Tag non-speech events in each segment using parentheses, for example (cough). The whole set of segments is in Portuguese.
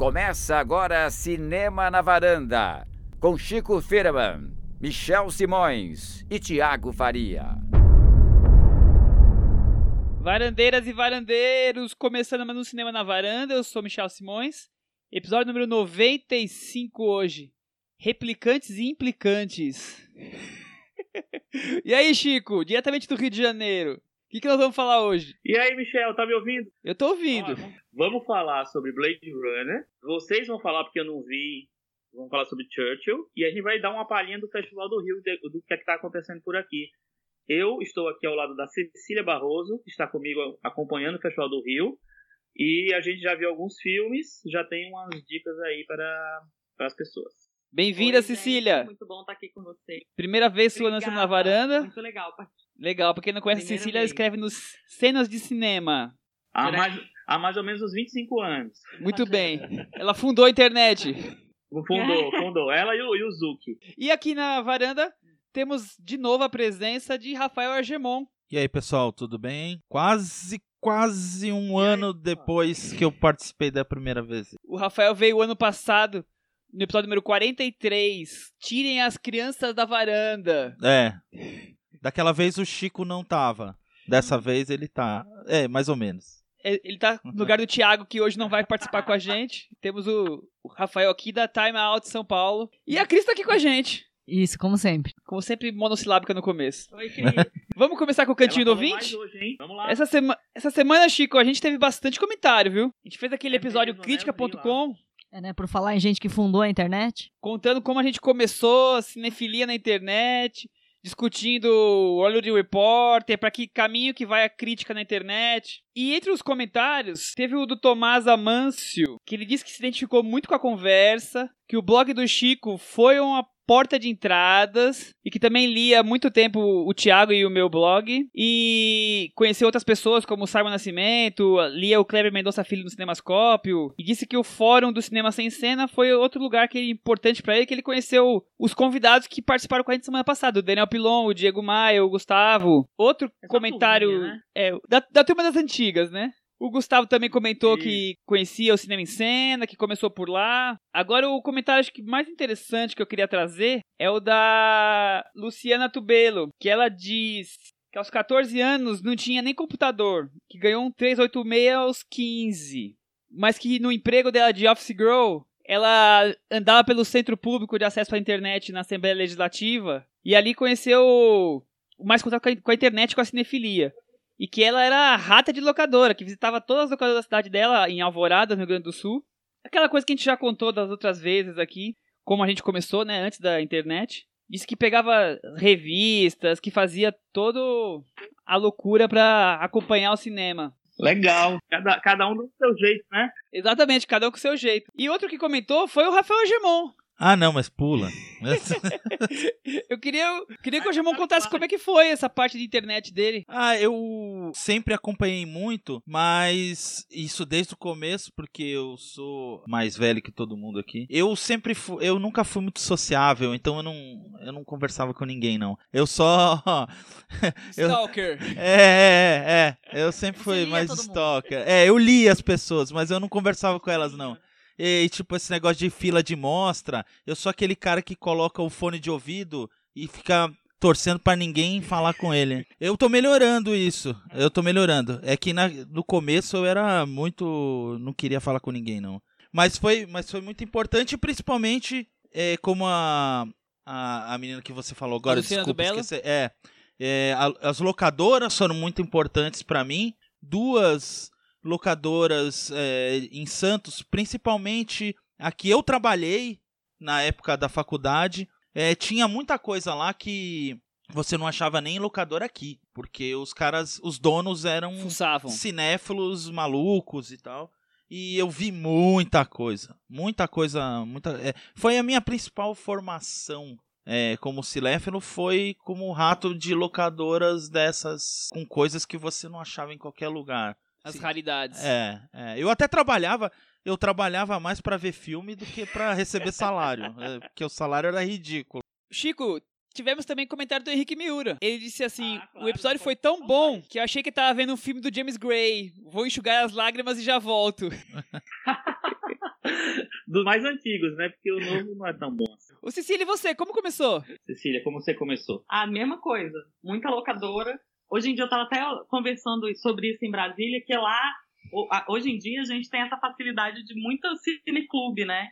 Começa agora Cinema na Varanda, com Chico Firman, Michel Simões e Tiago Faria. Varandeiras e varandeiros, começando mais um Cinema na Varanda, eu sou Michel Simões. Episódio número 95 hoje. Replicantes e implicantes. (laughs) e aí, Chico, diretamente do Rio de Janeiro. O que, que nós vamos falar hoje? E aí, Michel, tá me ouvindo? Eu tô ouvindo. Ó, vamos falar sobre Blade Runner. Vocês vão falar porque eu não vi. Vamos falar sobre Churchill. E a gente vai dar uma palhinha do Festival do Rio, do que é que tá acontecendo por aqui. Eu estou aqui ao lado da Cecília Barroso, que está comigo acompanhando o Festival do Rio. E a gente já viu alguns filmes, já tem umas dicas aí para, para as pessoas. Bem-vinda, Cecília. gente, Muito bom estar aqui com você. Primeira vez sua lançando na varanda. Muito legal. Legal, pra quem não conhece, Primeira Cecília ela escreve nos cenas de cinema. Há mais, há mais ou menos uns 25 anos. Muito bem. Ela fundou a internet. Fundou, (laughs) fundou. Ela e o, e o Zuki. E aqui na varanda temos de novo a presença de Rafael Argemon. E aí, pessoal, tudo bem? Quase, quase um ano depois que eu participei da primeira vez. O Rafael veio ano passado, no episódio número 43. Tirem as crianças da varanda. É. Daquela vez o Chico não tava. Dessa vez ele tá. É, mais ou menos. É, Ele tá no lugar do Thiago, que hoje não vai participar com a gente. Temos o, o Rafael aqui da Time Out São Paulo. E a Cris tá aqui com a gente. Isso, como sempre. Como sempre, monossilábica no começo. Oi. (laughs) Vamos começar com o Cantinho do Ela falou Ouvinte? mais hoje, hein? Vamos lá. Essa, sema essa semana, Chico, a gente teve bastante comentário, viu? A gente fez aquele É episódio né? crítica.com É, né, por falar em gente que fundou a internet. contando como a gente começou a cinefilia na internet, discutindo o Hollywood Reporter, pra que caminho que vai a crítica na internet. E entre os comentários, teve o do Tomás Amâncio, que ele disse que se identificou muito com a conversa, que o blog do Chico foi uma porta de entradas e que também lia há muito tempo o Thiago e o meu blog e conheceu outras pessoas como o Simon Nascimento, lia o Kleber Mendonça Filho no Cinemascópio e disse que o Fórum do Cinema Sem Cena foi outro lugar que é importante pra ele, que ele conheceu os convidados que participaram com a gente semana passada, o Daniel Pilon, o Diego Maia, o Gustavo. Outro Essa comentário turminha, né? é, da, da turma das antigas, né? O Gustavo também comentou Isso. que conhecia o Cinema em Cena, que começou por lá. Agora, o comentário acho que mais interessante que eu queria trazer é o da Luciana Tubelo, que ela diz que aos 14 anos não tinha nem computador, que ganhou um 386 aos 15, mas que no emprego dela de office girl, ela andava pelo centro público de acesso à internet na Assembleia Legislativa e ali conheceu mais contato com a- internet e com a cinefilia. E que ela era rata de locadora, que visitava todas as locadoras da cidade dela, em Alvorada, no Rio Grande do Sul. Aquela coisa que a gente já contou das outras vezes aqui, como a gente começou, né, antes da internet. Disse que pegava revistas, que fazia todo a loucura pra acompanhar o cinema. Legal. Cada, cada um do seu jeito, né? Exatamente, cada um com o seu jeito. E outro que comentou foi o Rafael Gemon. Ah, não, mas pula. (laughs) Eu queria, queria que o Gemon contasse como é que foi essa parte de internet dele. ah, eu sempre acompanhei muito, mas isso desde o começo, porque eu sou mais velho que todo mundo aqui. Eu sempre fui, eu nunca fui muito sociável, então eu não, eu não conversava com ninguém, não. Eu só. (laughs) eu, Stalker. (laughs) É, é, é. Eu sempre fui mais stalker. É, eu lia as pessoas, mas eu não conversava com elas, não. E, tipo, esse negócio de fila de mostra, eu sou aquele cara que coloca o fone de ouvido e fica torcendo pra ninguém falar com ele. Eu tô melhorando isso. Eu tô melhorando. É que na- no começo eu era muito. não queria falar com ninguém, não. Mas foi, mas foi muito importante, principalmente é, como a, a, a menina que você falou agora, Luciana desculpa, esqueci. É, é, a- as locadoras foram muito importantes pra mim. Duas locadoras é, em Santos, principalmente a que eu trabalhei na época da faculdade. É, tinha muita coisa lá que você não achava nem em locadora aqui, porque os caras, os donos eram cinéfilos malucos e tal. E eu vi muita coisa. Muita coisa. Muita, é, foi a minha principal formação é, como cinéfilo. Foi como rato de locadoras dessas. com coisas que você não achava em qualquer lugar. As Sim. raridades. É, é, eu até trabalhava. Eu trabalhava mais pra ver filme do que pra receber salário. (laughs) é, porque o salário era ridículo. Chico, tivemos também comentário do Henrique Miura. Ele disse assim: Ah, claro, o episódio foi tão bom que eu achei que tava vendo um filme do James Gray. Vou enxugar as lágrimas e já volto. (laughs) Dos mais antigos, né? Porque o novo não é tão bom. assim. Ô, Cecília, e você? Como começou? Cecília, como você começou? A mesma coisa, muita locadora. Hoje em dia eu tava até conversando sobre isso em Brasília, que lá, hoje em dia a gente tem essa facilidade de muito cineclube, né?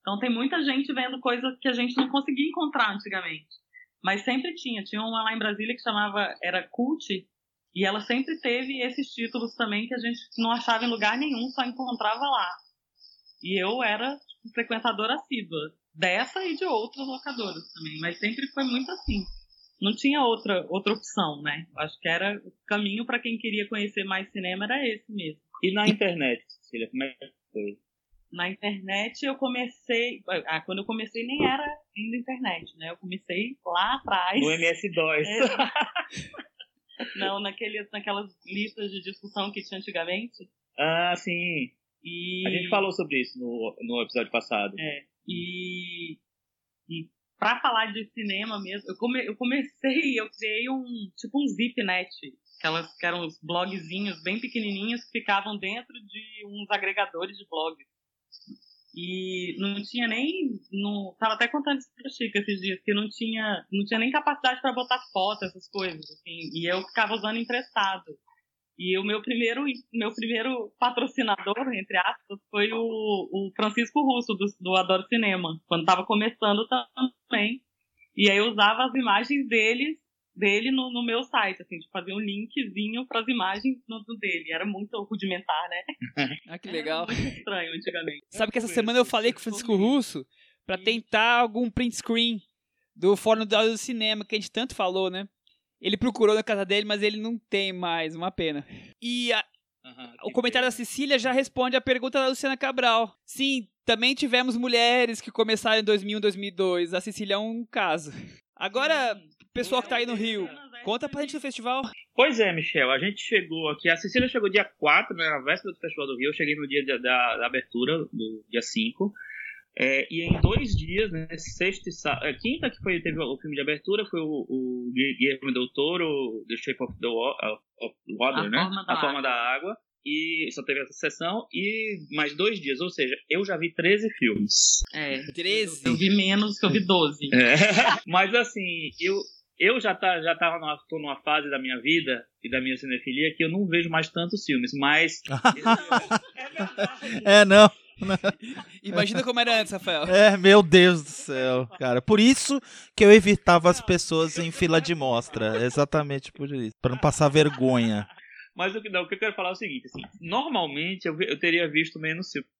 Então tem muita gente vendo coisa que a gente não conseguia encontrar antigamente. Mas sempre tinha. Tinha uma lá em Brasília que chamava, era Cult, e ela sempre teve esses títulos também que a gente não achava em lugar nenhum, só encontrava lá. E eu era tipo, frequentadora assídua dessa e de outras locadoras também, mas sempre foi muito assim. Não tinha outra outra opção, né? Acho que era o caminho para quem queria conhecer mais cinema era esse mesmo. E na internet, Cecília, como é que foi? Na internet eu comecei, ah, quando eu comecei nem era ainda internet, né? Eu comecei lá atrás. No MS-DOS. É. (laughs) Não, naqueles, naquelas listas de discussão que tinha antigamente. Ah, sim. E A gente falou sobre isso no, no episódio passado. É, e, e para falar de cinema mesmo, eu, come, eu comecei, eu criei um tipo um zipnet, aquelas que eram uns blogzinhos bem pequenininhos que ficavam dentro de uns agregadores de blogs. E não tinha nem, não, tava até contando isso pro Chico esses dias, que não tinha, não tinha nem capacidade para botar foto, essas coisas, assim, e eu ficava usando emprestado. E o meu primeiro, meu primeiro patrocinador, entre aspas, foi o, o Francisco Russo, do, do Adoro Cinema, quando estava começando também. E aí eu usava as imagens deles, dele no, no meu site, assim, de fazer um linkzinho para as imagens no, do dele. Era muito rudimentar, né? (laughs) Ah, que legal. Era muito estranho antigamente. Sabe que essa semana eu falei com o Francisco Russo pra tentar algum print screen do Fórum do Cinema, que a gente tanto falou, né? Ele procurou na casa dele, mas ele não tem mais, uma pena. E a- Aham, o comentário da pena. Cecília já responde a pergunta da Luciana Cabral. Sim, também tivemos mulheres que começaram em 2001, 2002. A Cecília é um caso. Agora, pessoal que tá aí no Rio, conta pra gente do festival. Pois é, Michel, a gente chegou aqui. A Cecília chegou dia 4, né, na véspera do Festival do Rio. Eu cheguei no dia da, da- da abertura, do dia 5. É, e em dois dias, né, sexta e sábado, quinta que foi, teve o filme de abertura, foi o, o Guilherme Del Toro, The Shape of the Water, A né? Forma A Forma da Água. E só teve essa sessão. E mais dois dias, ou seja, eu já vi 13 filmes. É, 13. eu vi menos, que eu vi 12. É. (laughs) Mas assim, eu, eu já, tá, já tava numa, tô numa fase da minha vida e da minha cinefilia que eu não vejo mais tantos filmes, mas. (laughs) é. É, não. (laughs) Imagina como era antes, Rafael. É, meu Deus do céu, cara. Por isso que eu evitava as pessoas em fila de mostra. Exatamente por isso. Pra não passar vergonha. Mas o que, não, o que eu quero falar é o seguinte: assim, normalmente eu, eu teria visto menos filmes.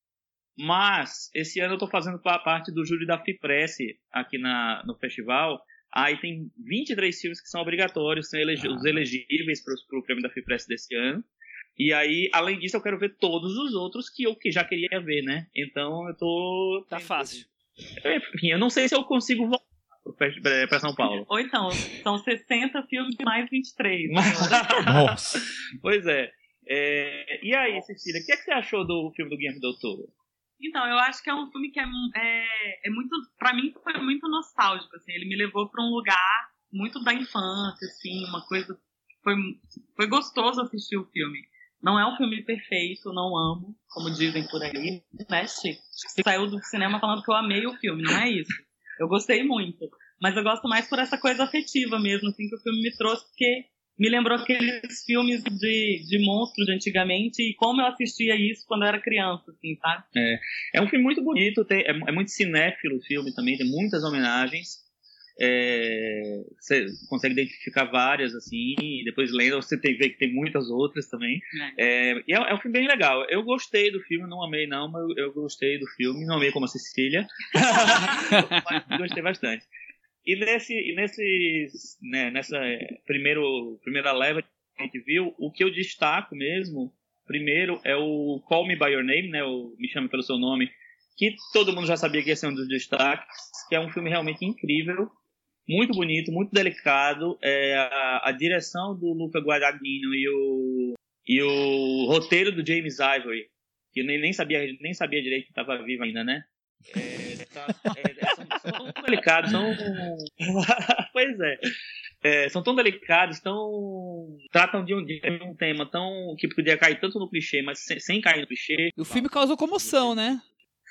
Mas esse ano eu tô fazendo pa- parte do júri da FIPRESS aqui na, no festival. Aí tem 23 filmes que são obrigatórios, são elegi- os elegíveis para o prêmio da FIPRESS desse ano. E aí, além disso, eu quero ver todos os outros que eu que já queria ver, né? Então eu tô. Tá fácil. Enfim, eu não sei se eu consigo voltar para São Paulo. Ou então, são 60 filmes mais 23. (laughs) Nossa. Pois é. É, E aí, Cecília, o que, é que você achou do filme do Guilherme Del Toro? Então, eu acho que é um filme que é, é, é muito, pra mim foi muito nostálgico, assim, ele me levou pra um lugar muito da infância, assim, uma coisa, foi, foi gostoso assistir o filme. Não é um filme perfeito, não amo, como dizem por aí, né, Chico? Saiu do cinema falando que eu amei o filme, não é isso. Eu gostei muito, mas eu gosto mais por essa coisa afetiva mesmo, assim, que o filme me trouxe, porque me lembrou aqueles filmes de, de monstros de antigamente e como eu assistia isso quando eu era criança, assim, sabe? É um filme muito bonito, tem- é, é muito cinéfilo o filme também, tem muitas homenagens. É, você consegue identificar várias, assim, e depois lendo você tem, vê que tem muitas outras também. É, e é, é um filme bem legal. Eu gostei do filme, não amei não, mas eu, gostei do filme, não amei como a Cecília, (laughs) mas gostei bastante. E, nesse, e nesses, né, nessa é, primeiro, primeira leva que a gente viu, o que eu destaco mesmo, primeiro, é o Call Me By Your Name, né, o Me Chame Pelo Seu Nome, que todo mundo já sabia que ia ser um dos destaques, que é um filme realmente incrível, muito bonito, muito delicado. É, a, a direção do Luca Guadagnino e o, e o roteiro do James Ivory, que eu nem, nem, sabia, nem sabia direito que estava vivo ainda, né? É, tá- é, são, são tão delicados, são... (laughs) pois é. É, são tão delicados, tão tratam de um, de um tema tão que podia cair tanto no clichê, mas sem, sem cair no clichê. O filme causou comoção, né?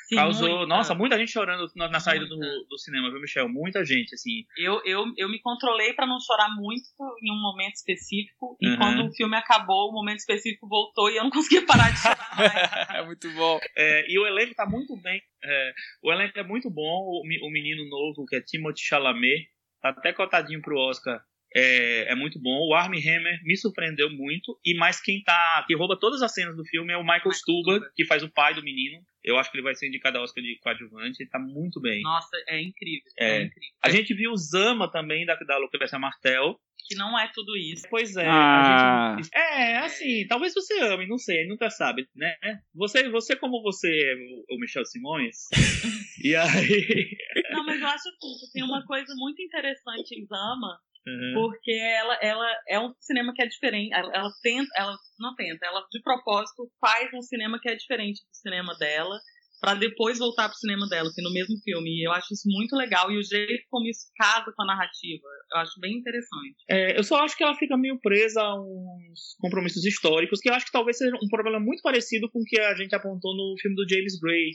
Sim, Causou, muita. nossa, muita gente chorando na, na saída do, do cinema, viu, Michel? Muita gente, assim. Eu, eu, eu me controlei pra não chorar muito em um momento específico. E Uhum. quando o filme acabou, o momento específico voltou e eu não (laughs) conseguia parar de chorar mais. (laughs) É muito bom. É, e o elenco tá muito bem. é, o elenco é muito bom. O, o menino novo, que é Timothée Chalamet, tá até cotadinho pro Oscar. É, é muito bom. O Armie Hammer me surpreendeu muito. E mais quem tá. que rouba todas as cenas do filme é o Michael Michael Stuba, Stuba. que faz o pai do menino. Eu acho que ele vai ser indicado ao Oscar de coadjuvante. Ele tá muito bem. Nossa, é incrível. É. É, incrível. A gente viu o Zama também, da, da Lucrecia Martel. Que não é tudo isso. Pois é, Ah. a gente. É, assim, talvez você ame, não sei, nunca sabe, né? Você, você como você é o- Michel Simões. (laughs) e aí. Não, mas eu acho que tem uma coisa muito interessante em Zama, Uhum. porque ela, ela é um cinema que é diferente. Ela, ela tenta, ela não tenta, ela de propósito faz um cinema que é diferente do cinema dela, pra depois voltar pro cinema dela, assim, no mesmo filme. E eu acho isso muito legal. E o jeito como isso casa com a narrativa, eu acho bem interessante. É, eu só acho que ela fica meio presa a uns compromissos históricos, que eu acho que talvez seja um problema muito parecido com o que a gente apontou no filme do James Gray,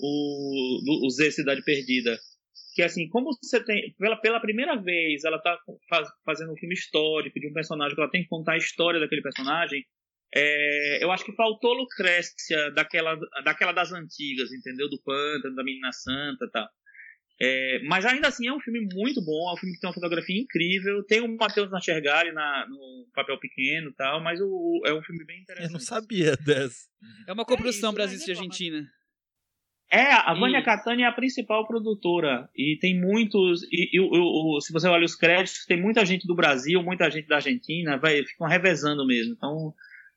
o, o Z Cidade Perdida. Que assim, como você tem. Pela, pela primeira vez, ela tá faz- fazendo um filme histórico de um personagem, que ela tem que contar a história daquele personagem. é, eu acho que faltou Lucrécia daquela, daquela das antigas, entendeu? Do Pântano, da Menina Santa e tal. É, mas ainda assim é um filme muito bom, é um filme que tem uma fotografia incrível. Tem o Matheus Nachergali na, no papel pequeno e tal, mas o, é um filme bem interessante. Eu não sabia dessa. É uma coprodução isso, Brasil e é Argentina. É, a Vânia. Catani é a principal produtora. E tem muitos. E, e o- o- o- se você olha os créditos, tem muita gente do Brasil, muita gente da Argentina, vai, ficam revezando mesmo. Então,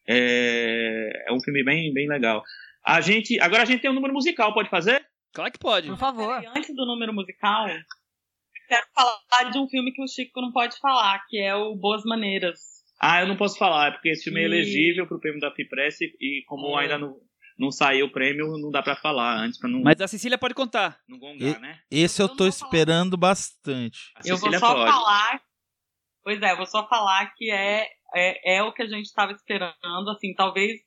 é, é um filme bem, bem legal. A gente, agora a gente tem um número musical, pode fazer? Claro que pode. Por favor. Antes do número musical, quero falar de um filme que o Chico não pode falar, que é o Boas Maneiras. Ah, eu não posso falar, porque esse filme é E- elegível pro prêmio da FIPRESS e como É. ainda não, não saiu o prêmio, não dá pra falar antes, pra não, Mas a Cecília pode contar. não gongar, né? Esse eu tô falar. esperando bastante. Eu vou só pode. falar. Pois é, eu vou só falar que é, é, é o que a gente estava esperando. Assim, talvez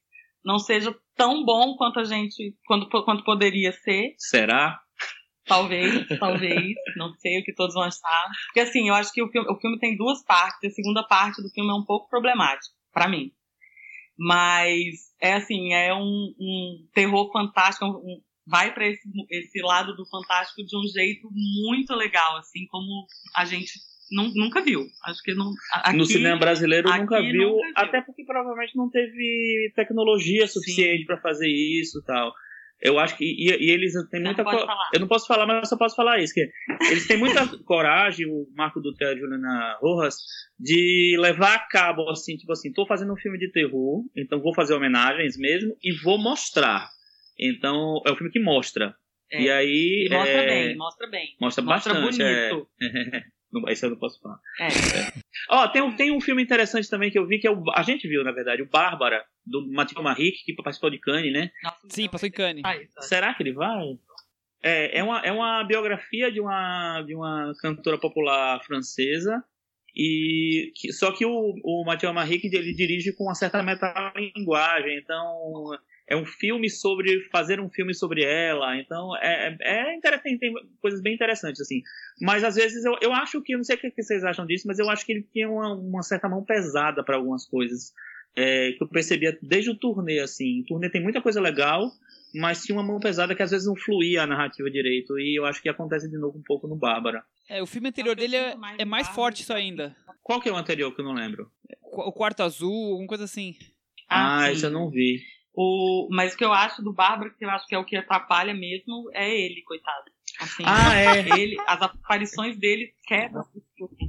não seja tão bom quanto a gente. Quanto, quanto poderia ser. Será? Talvez, (laughs) talvez. Não sei o que todos vão achar. Porque assim, eu acho que o filme, o filme tem duas partes. A segunda parte do filme é um pouco problemática, pra mim. Mas é assim, é um, um terror fantástico. um- um- vai pra esse, esse lado do fantástico de um jeito muito legal, assim, como a gente nu- nunca viu. Acho que não. Aqui, no cinema brasileiro nunca viu, nunca viu. até porque provavelmente não teve tecnologia suficiente pra fazer isso e tal. Eu acho que. E, e eles têm Não muita. co-. Eu não posso falar, mas eu só posso falar isso. Que eles têm muita (laughs) coragem, o Marco Dutra e a Juliana Rojas, de levar a cabo, assim, tipo assim, tô fazendo um filme de terror, então vou fazer homenagens mesmo e vou mostrar. Então, é um filme que mostra. É. E aí. E mostra é, bem, mostra bem. Mostra, Mostra bastante. é. bonito. (laughs) Não, Esse eu não posso falar. É. Ó, tem, um, tem um filme interessante também que eu vi, que é o. A gente viu, na verdade, o Bárbara, do Mathieu Maric, que participou de Cannes, né? Nossa, Sim, passou em Cannes. ser- isso, Será que ele vai? É, é, uma, é uma biografia de uma, de uma cantora popular francesa. E que- só que o, o Mathieu Maric ele dirige com uma certa metalinguagem, então é um filme sobre fazer um filme sobre ela, então é, é interessante, tem coisas bem interessantes assim. Mas às vezes eu, eu acho que, eu não sei o que vocês acham disso, mas eu acho que ele tinha uma, uma certa mão pesada para algumas coisas. É, que eu percebia desde o turnê, assim. O turnê tem muita coisa legal, mas tinha uma mão pesada que às vezes não fluía a narrativa direito. E eu acho que acontece de novo um pouco no Bárbara. É, o filme anterior dele é, mais é mais forte isso ainda. Qual que é o anterior que eu não lembro? O quarto azul, alguma coisa assim. Ah, isso eu não vi. O, mas o que eu acho do Bárbara, que eu acho que é o que atrapalha mesmo, é ele, coitado. Assim, Ah, é. ele, as aparições dele quebram.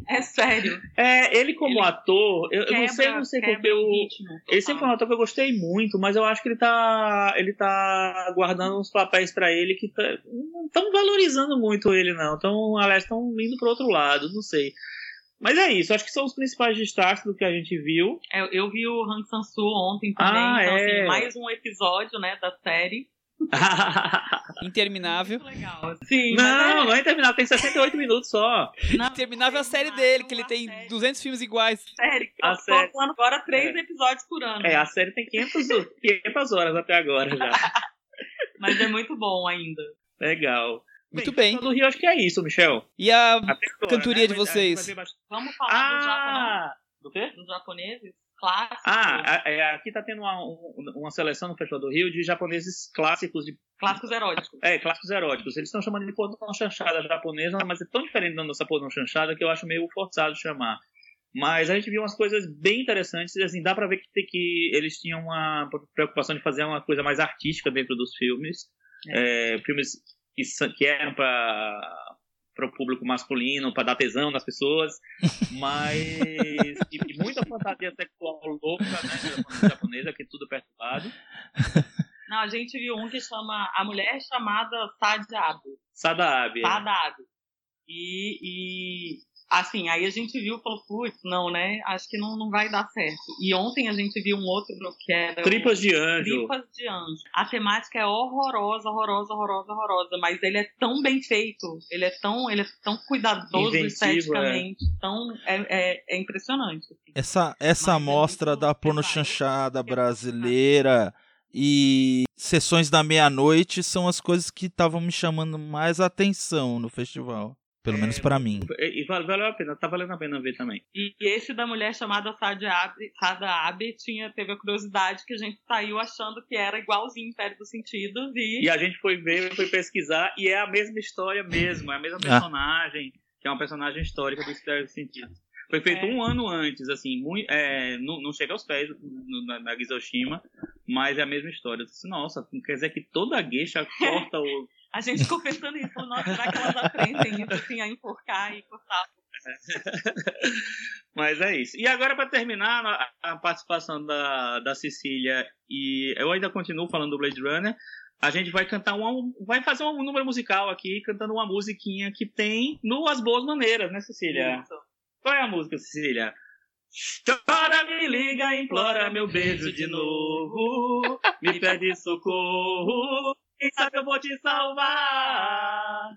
É sério. É, ele como Ele ator, eu, eu não Quebra, sei, não sei quebra porque eu. o ritmo. Ele sempre foi um ator que eu gostei muito, mas eu acho que ele tá. Ele tá guardando uns papéis pra ele que tá, não estão valorizando muito ele, não. Então, aliás, estão indo pro outro lado, não sei. Mas é isso, acho que são os principais destaques do que a gente viu. É, Eu, vi o Han Sang-soo ontem também, Ah, então é. assim, mais um episódio, né, da série. (laughs) Interminável. Muito legal. Sim, não, mas não é terminado, tem 68 minutos só. é, não, Interminável é a série não, dele, que ele a tem série. 200 filmes iguais. série. A Eu tô série. falando agora três episódios por ano. É, a série tem 500, 500 horas até agora já. (laughs) Mas é muito bom ainda. Legal. Muito bem. Do Rio, acho que é isso, Michel. E a agora, cantoria de Vai- vai vocês? Vamos falar do Japão, Ah! Do quê? dos japoneses clássicos. Ah, a- é, aqui tá tendo uma, um- uma seleção no Festival do Rio de japoneses clássicos, de, clássicos eróticos. é, clássicos eróticos. Eles estão chamando de pornô chanchada japonesa, mas é tão diferente da nossa pornô chanchada que eu acho meio forçado chamar. Mas a gente viu umas coisas bem interessantes e assim, dá pra ver que, que eles tinham uma preocupação de fazer uma coisa mais artística dentro dos filmes. É, filmes que, que eram para para o público masculino, para dar tesão nas pessoas, (laughs) mas e, muita fantasia sexual louca, né, japonesa, que é tudo perturbado. Não, a gente viu um que chama A Mulher Chamada Sadia Abe. Sadabe. Sada Abe. E, e, assim, aí a gente viu e falou, putz, não, né? Acho que não, não vai dar certo. E ontem a gente viu um outro que era. Tripas de anjo. Tripas de Anjo. A temática é horrorosa, horrorosa, horrorosa, horrorosa, mas ele é tão bem feito, ele é tão, ele é tão cuidadoso Inventivo, esteticamente, tão é, é, é impressionante. assim. Essa, essa Mas é amostra muito da porno pesado. chanchada brasileira e sessões da meia-noite são as coisas que estavam me chamando mais atenção no festival. Pelo menos pra mim. E, e vale- valeu a pena, tá valendo a pena ver também. E esse da mulher chamada Sada Abe, Sada Abe tinha, teve a curiosidade que a gente saiu achando que era igualzinho Império dos Sentidos e, E a gente foi ver, foi pesquisar, e é a mesma história mesmo, é a mesma personagem, que é uma personagem histórica do Estéreo Sentido. Foi feito É. um ano antes, assim, mui- é, não, não chega aos pés no- na, na Gizoshima, mas é a mesma história. Eu disse, nossa, quer dizer que toda geisha corta o. a gente ficou pensando falou, nossa, será que elas aprendem isso assim, a enforcar e cortar? (laughs) Mas é isso. E agora, para terminar a, a participação da, da Cecília, e eu ainda continuo falando do Blade Runner, a gente vai cantar um, vai fazer um número musical aqui, cantando uma musiquinha que tem no As Boas Maneiras, né, Cecília? Isso. Qual é a música, Cecília? Chora, me liga, implora meu beijo de novo. Me pede socorro. Quem sabe eu vou te salvar.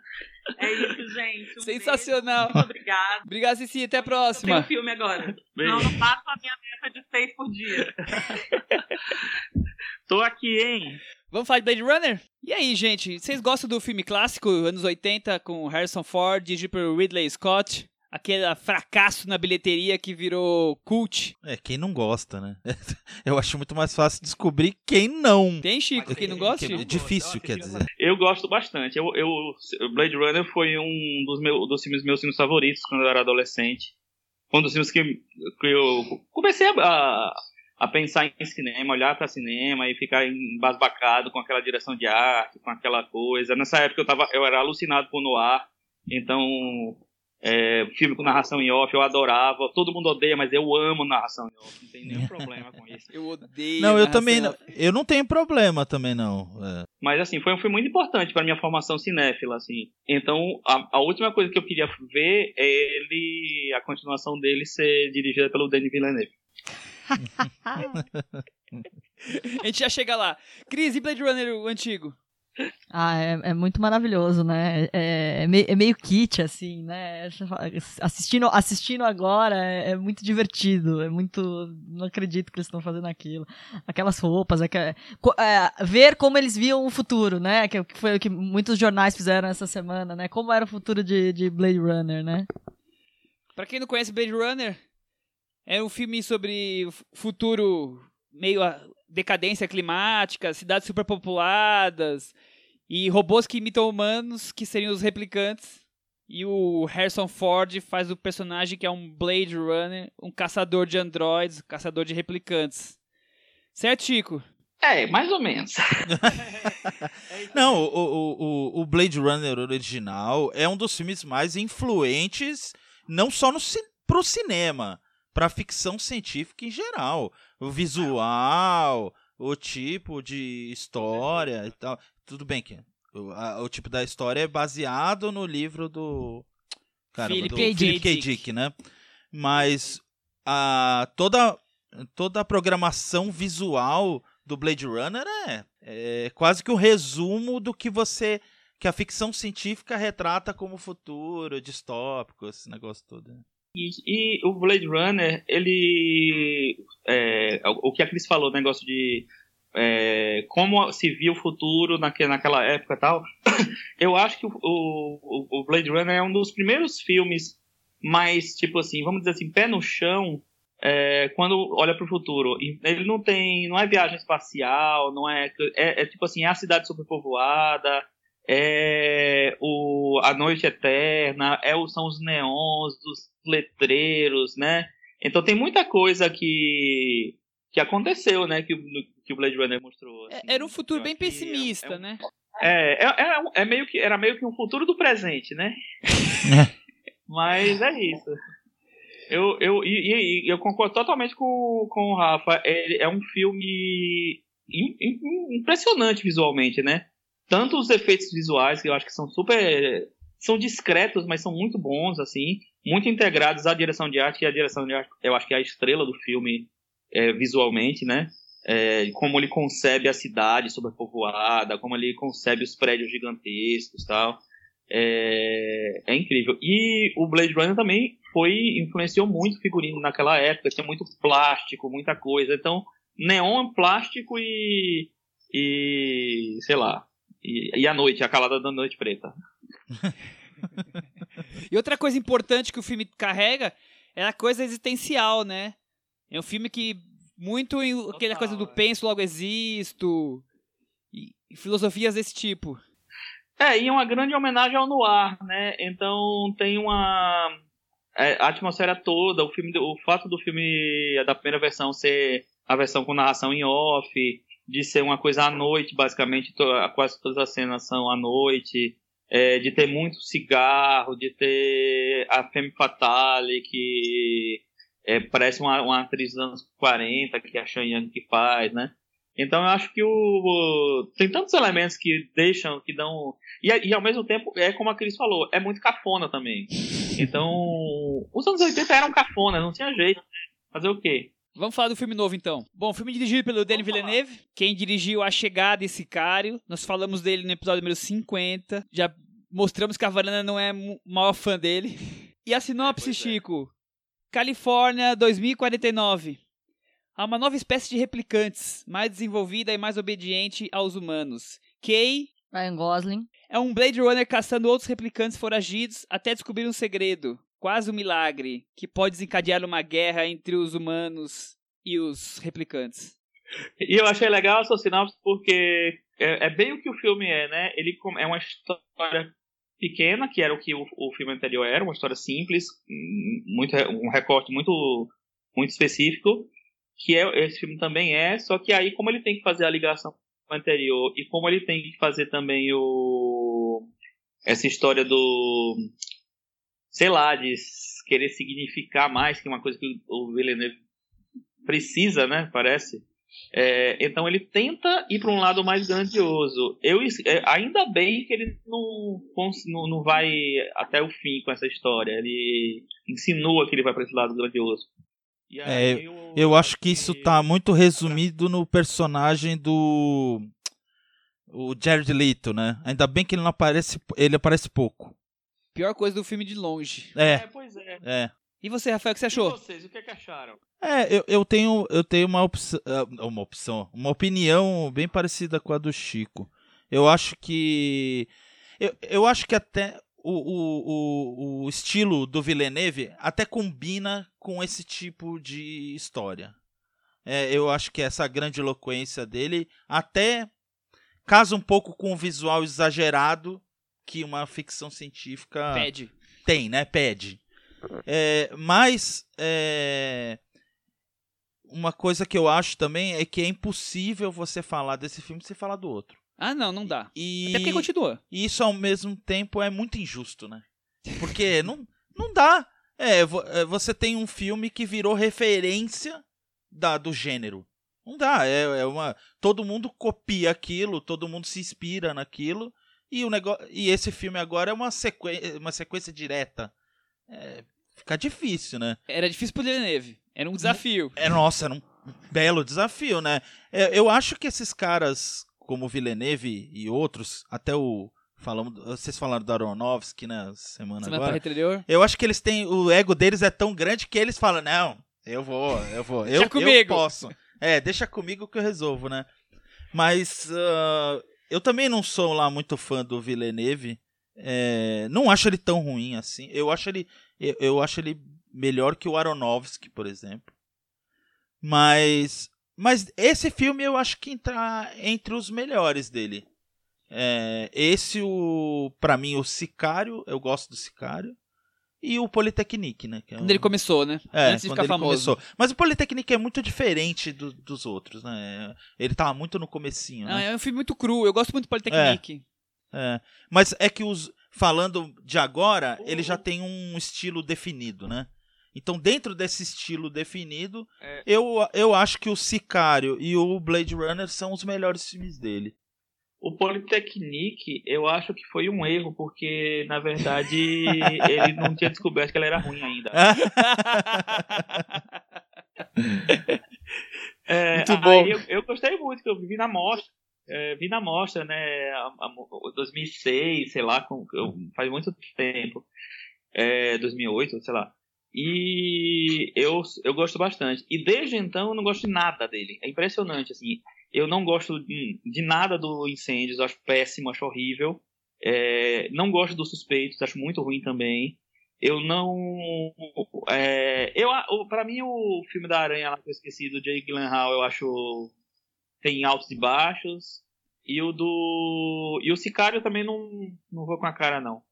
É isso, gente. Um Sensacional. beijo, Muito obrigada. Obrigado, Cici. Até a Eu tenho próxima. filme agora. Beijo. Não, não faço a minha meta de seis por dia. (laughs) Tô aqui, hein? Vamos falar de Blade Runner? E aí, gente? Vocês gostam do filme clássico, anos 80, com Harrison Ford, dirigido por Ridley Scott? Aquele fracasso na bilheteria que virou cult. É, quem não gosta, né? (laughs) Eu acho muito mais fácil descobrir quem não. Tem, Chico? Quem não gosta? É difícil, quer dizer. Eu gosto bastante. Eu, eu, Blade Runner foi um dos, meus, dos filmes, meus filmes favoritos quando eu era adolescente. Foi um dos filmes que, que eu comecei a, a pensar em cinema, olhar para cinema e ficar embasbacado com aquela direção de arte, com aquela coisa. Nessa época eu, tava, eu era alucinado por noir, então é, filme com narração em off eu adorava. Todo mundo odeia, mas eu amo narração em off, não tem nenhum (laughs) problema com isso. Eu odeio. Não, eu também não. Eu não tenho problema também, não. É. Mas assim, foi um filme muito importante para minha formação cinéfila, assim. Então, a, a última coisa que eu queria ver é ele, a continuação dele ser dirigida pelo Denis Villeneuve. (laughs) (laughs) A gente já chega lá. Cris, e Blade Runner, o antigo? Ah, é, é muito maravilhoso, né? É, é meio, é meio kit, assim, né? Assistindo, assistindo agora é, é muito divertido. É muito. Não acredito que eles estão fazendo aquilo. Aquelas roupas, é, ver como eles viam o futuro, né? Que, que foi o que muitos jornais fizeram essa semana, né? Como era o futuro de, de Blade Runner, né? Pra quem não conhece Blade Runner, é um filme sobre futuro meio decadência climática, cidades superpopuladas e robôs que imitam humanos, que seriam os replicantes. E o Harrison Ford faz o personagem que é um Blade Runner, um caçador de androids, caçador de replicantes. Certo, Chico? É, mais ou menos. (laughs) Não, o, o, o, o Blade Runner original é um dos filmes mais influentes, não só no, pro cinema, pra ficção científica em geral. O visual, o tipo de história e tal. Tudo bem que o, a- o tipo da história é baseado no livro do. Philip do K. Philip K. Dick. Né? Mas a, toda, toda a programação visual do Blade Runner é, é quase que um resumo do que você. que a ficção científica retrata como futuro, distópico, esse negócio todo. né? E, o Blade Runner, ele. é, o que a Cris falou, negócio de. é, como se via o futuro naque, naquela época e tal. (coughs) Eu acho que o, o, o, Blade Runner é um dos primeiros filmes mais, tipo assim, vamos dizer assim, pé no chão, é, quando olha para o futuro. Ele não tem, não é viagem espacial, não é, é, é tipo assim, é a cidade superpovoada, é o, a noite eterna, é o, são os neons, os letreiros, né? Então tem muita coisa que que aconteceu, né? Que, que o Blade Runner mostrou. Assim, era um futuro bem pessimista, é, né? É, é, é, é, meio que, era meio que um futuro do presente, né? (laughs) Mas é isso. Eu, eu, e, e, eu concordo totalmente com, com o Rafa. É, é um filme impressionante visualmente, né? Tanto os efeitos visuais, que eu acho que são super. são discretos, mas são muito bons, assim. Muito integrados à direção de arte, e a direção de arte, eu acho que é a estrela do filme é, visualmente, né? É, como ele concebe a cidade sobrepovoada, como ele concebe os prédios gigantescos tal. É, é, incrível. E o Blade Runner também foi influenciou muito o figurino naquela época, tinha muito plástico, muita coisa. Então, neon, plástico e. e sei lá. E, e a noite, a calada da noite preta. (laughs) e outra coisa importante que o filme carrega é a coisa existencial, né? É um filme que muito Total, aquela coisa do é. penso logo existo e, e, filosofias desse tipo. É, e é uma grande homenagem ao noir, né? Então tem uma é, a atmosfera toda, o filme, o fato do filme da primeira versão ser a versão com narração em off, de ser uma coisa à noite, basicamente quase todas as cenas são à noite, é, de ter muito cigarro, de ter a Femme Fatale que é, parece uma, uma atriz dos anos 40, que é a Young que faz, né? Então eu acho que o, o, tem tantos elementos que deixam, que dão. E, e, ao mesmo tempo, é como a Cris falou, é muito cafona também. Então, os anos 80 eram cafona, não tinha jeito. Fazer o quê? Vamos falar do filme novo então. Bom, filme dirigido pelo Denis Villeneuve, quem dirigiu A Chegada e Sicário. Nós falamos dele no episódio número 50. Já mostramos que a Varana não é o maior fã dele. E a sinopse, é, Chico? Califórnia 2049. Há uma nova espécie de replicantes, mais desenvolvida e mais obediente aos humanos. Kay. Ryan Gosling. É um Blade Runner caçando outros replicantes foragidos até descobrir um segredo, quase um milagre, que pode desencadear uma guerra entre os humanos e os replicantes. E eu achei legal essa sinopse porque é, é, bem o que o filme é, né? Ele é uma história pequena, que era o que o, o filme anterior era, uma história simples, muito, um recorte muito, muito específico, que é, esse filme também é, só que aí como ele tem que fazer a ligação com o anterior e como ele tem que fazer também o essa história do sei lá, de querer significar mais que uma coisa que o Villeneuve precisa, né, parece. É, então ele tenta ir para um lado mais grandioso. Eu é, ainda bem que ele não, não, não vai até o fim com essa história. Ele insinua que ele vai para esse lado grandioso. É, eu, eu acho que isso tá muito resumido no personagem do o Jared Leto, né? Ainda bem que ele não aparece, ele aparece pouco. Pior coisa do filme de longe. É. é pois é. É. E você, Rafael, o que você achou? E vocês, o que, é que acharam? É, eu, eu tenho, eu tenho uma, opção, ah, uma opção, uma opinião bem parecida com a do Chico. Eu acho que. Eu, eu acho que até o, o, o, o estilo do Villeneuve até combina com esse tipo de história. É, eu acho que essa grande eloquência dele até casa um pouco com o visual exagerado que uma ficção científica pede. tem, né? Pede. É, mas é, uma coisa que eu acho também é que é impossível você falar desse filme sem falar do outro. Ah, não, não dá. E, Até porque continua. E isso ao mesmo tempo é muito injusto, né? Porque não, não dá. É, é, você tem um filme que virou referência da, do gênero. Não dá. É, é uma. Todo mundo copia aquilo, todo mundo se inspira naquilo. E, o negócio, e esse filme agora é uma, sequ... uma sequência direta. É, fica difícil, né? Era difícil pro Villeneuve. Era um desafio. É, nossa, era um belo desafio, né? É, eu acho que esses caras, como Villeneuve e outros, até o. Falamos, vocês falaram do Aronofsky na semana, semana agora. Anterior. Eu acho que eles têm. O ego deles é tão grande que eles falam: não, eu vou, eu vou. Eu, comigo. eu posso. É, deixa comigo que eu resolvo, né? Mas uh, eu também não sou lá muito fã do Villeneuve. É, não acho ele tão ruim assim. Eu acho ele, eu, eu acho ele melhor que o Aronofsky, por exemplo. Mas, mas esse filme eu acho que entra entre os melhores dele. É, esse, o, pra mim, o Sicário, eu gosto do Sicário. E o Polytechnique, né? É quando ele começou, né? É, Antes de ficar famoso. Começou. Mas o Polytechnique é muito diferente do, dos outros, né? Ele tava muito no comecinho, Não, né? É um filme muito cru, eu gosto muito do Polytechnique. É, é. Mas é que os. Falando de agora, ele já tem um estilo definido, né? Então, dentro desse estilo definido, é. eu, eu acho que o Sicário e o Blade Runner são os melhores filmes dele. O Polytechnique, eu acho que foi um erro, porque, na verdade, (laughs) ele não tinha descoberto que ela era ruim ainda. (laughs) é, muito bom. Eu, eu, gostei muito, que eu vi na mostra. É, vi na mostra, né, a, a, 2006, sei lá, com, eu, faz muito tempo, é, 2008, sei lá. E eu, eu gosto bastante. E desde então eu não gosto de nada dele. É impressionante, assim. Eu não gosto de, de nada do Incêndios, acho péssimo, acho horrível. É, não gosto dos Suspeitos, acho muito ruim também. Eu não. É, eu, para mim, o filme da Aranha lá que eu esqueci, do Jake Gyllenhaal, eu acho. tem altos e baixos. E o do. E o Sicário também não, não vou com a cara, não.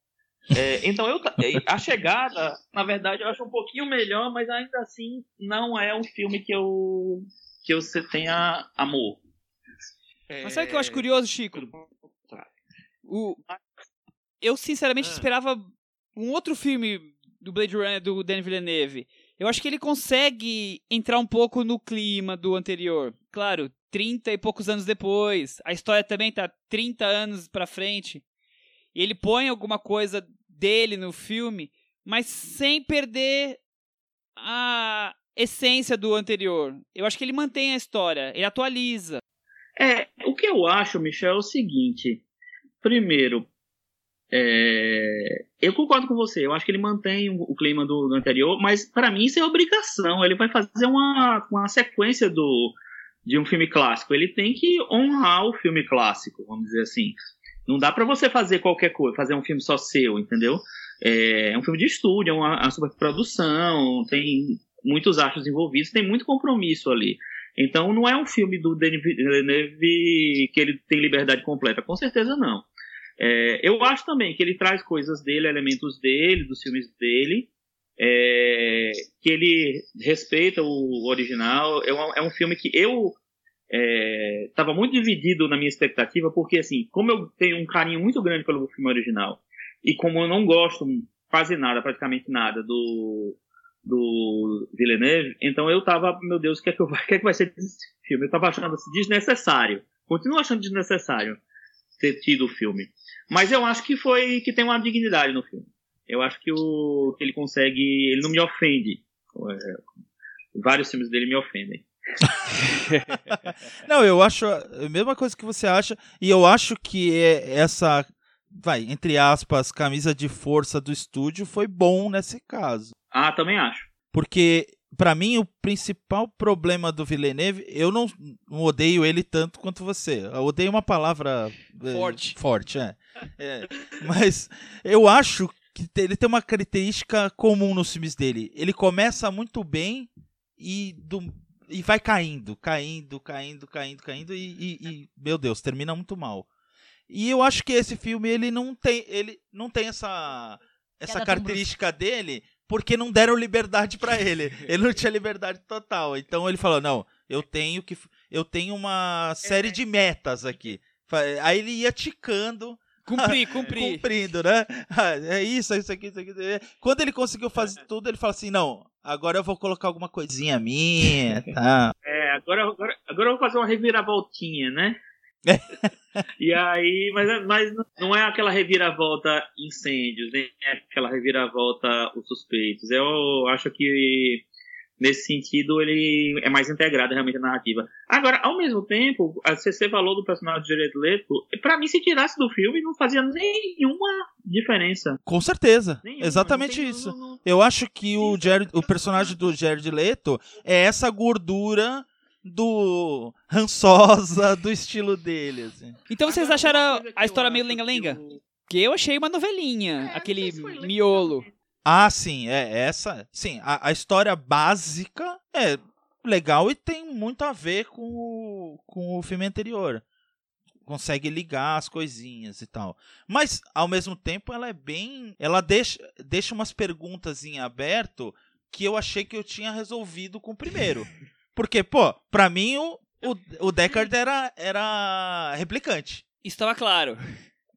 É, (laughs) então eu, a chegada, na verdade, eu acho um pouquinho melhor, mas ainda assim não é um filme que eu que você tenha amor. Mas sabe o que eu acho curioso, Chico? O, eu sinceramente ah. esperava um outro filme do Blade Runner do Denis Villeneuve. Eu acho que ele consegue entrar um pouco no clima do anterior. Claro, 30 e poucos anos depois. A história também tá 30 anos pra frente e ele põe alguma coisa dele no filme, mas sem perder a essência do anterior. Eu acho que ele mantém a história, ele atualiza. É, o que eu acho, Michel, é o seguinte. Primeiro, é, eu concordo com você. Eu acho que ele mantém o, clima do, do anterior, mas para mim isso é obrigação. Ele vai fazer uma, uma sequência do, de um filme clássico. Ele tem que honrar o filme clássico, vamos dizer assim. Não dá para você fazer qualquer coisa, fazer um filme só seu, entendeu? É, é um filme de estúdio, é uma, uma superprodução, tem muitos astros envolvidos, tem muito compromisso ali. Então não é um filme do Denis Villeneuve que ele tem liberdade completa, com certeza não. É, eu acho também que ele traz coisas dele, elementos dele, dos filmes dele, é, que ele respeita o original. É um, é um filme que eu estava é, muito dividido na minha expectativa, porque assim, como eu tenho um carinho muito grande pelo filme original, e como eu não gosto quase nada, praticamente nada, do, do Villeneuve, então eu tava, meu Deus, o que é que, eu, (laughs) que, é que vai ser desse filme? Eu tava achando desnecessário. Continuo achando desnecessário ter tido o filme. Mas eu acho que foi que tem uma dignidade no filme. Eu acho que, o, que ele consegue. Ele não me ofende. É, vários filmes dele me ofendem. (laughs) não, eu acho a mesma coisa que você acha, e eu acho que é essa, vai, entre aspas, camisa de força do estúdio foi bom nesse caso. Ah, também acho. Porque, para mim, o principal problema do Villeneuve, eu não, não, odeio ele tanto quanto você. Eu odeio uma palavra é, forte. É, forte, é. é. Mas eu acho que ele tem uma característica comum nos filmes dele. Ele começa muito bem e do e vai caindo, caindo, caindo, caindo, caindo e, e, e, meu Deus, termina muito mal. E eu acho que esse filme ele não tem, ele não tem essa essa característica dele porque não deram liberdade para ele. (laughs) Ele não tinha liberdade total. Então ele falou: "Não, eu tenho que eu tenho uma série de metas aqui". Aí ele ia ticando Cumprir, (laughs) cumprir. Cumprindo, né? (laughs) É isso, é isso aqui, isso aqui. Quando ele conseguiu fazer tudo, ele fala assim: não, agora eu vou colocar alguma coisinha minha tá. É, agora, agora, agora eu vou fazer uma reviravoltinha, né? E aí, mas, mas não é aquela reviravolta incêndios, nem é aquela reviravolta os suspeitos. Eu acho que nesse sentido ele é mais integrado realmente na narrativa. Agora, ao mesmo tempo, a CC falou do personagem de Jared Leto, para mim se tirasse do filme não fazia nenhuma diferença. Com certeza. Nenhuma, Exatamente tem, isso. Não, não... Eu acho que o Jared, o personagem do Jared Leto é essa gordura do rançosa do estilo dele, assim. Então vocês uma acharam que a história meio que lenga-lenga? Porque eu achei uma novelinha, É, aquele se miolo. Ah, sim, é essa. Sim, a, a história básica é legal e tem muito a ver com o, com o filme anterior. Consegue ligar as coisinhas e tal. Mas, ao mesmo tempo, ela é bem. Ela deixa, deixa umas perguntas em aberto que eu achei que eu tinha resolvido com o primeiro. (laughs) Porque, pô, pra mim o, o, o Deckard era, era replicante. Estava claro.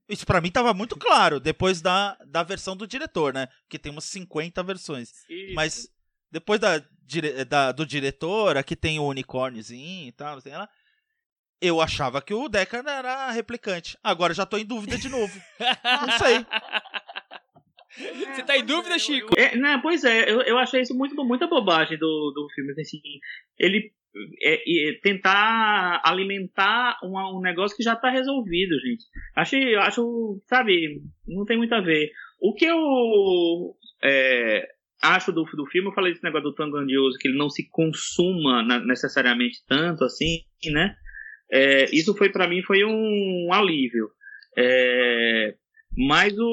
Isso pra mim tava muito claro, depois da, da versão do diretor, né? Porque tem umas 50 versões. Isso. Mas depois da, dire- da- do diretor, aqui tem o unicórniozinho e tal, não sei lá. Eu achava que o Deckard era replicante. Agora já tô em dúvida de novo. (laughs) Não sei. Você tá em dúvida, Chico? É, não, pois é, eu, eu achei isso muito, muita bobagem do, do filme. Assim, ele é, é, tentar alimentar uma- um negócio que já tá resolvido, gente. Achei, eu acho, sabe, não tem muito a ver. O que eu é, acho do, do filme, eu falei desse negócio do tão grandioso, que ele não se consuma na- necessariamente tanto assim, né? É, isso foi para mim foi um alívio. É, mas o,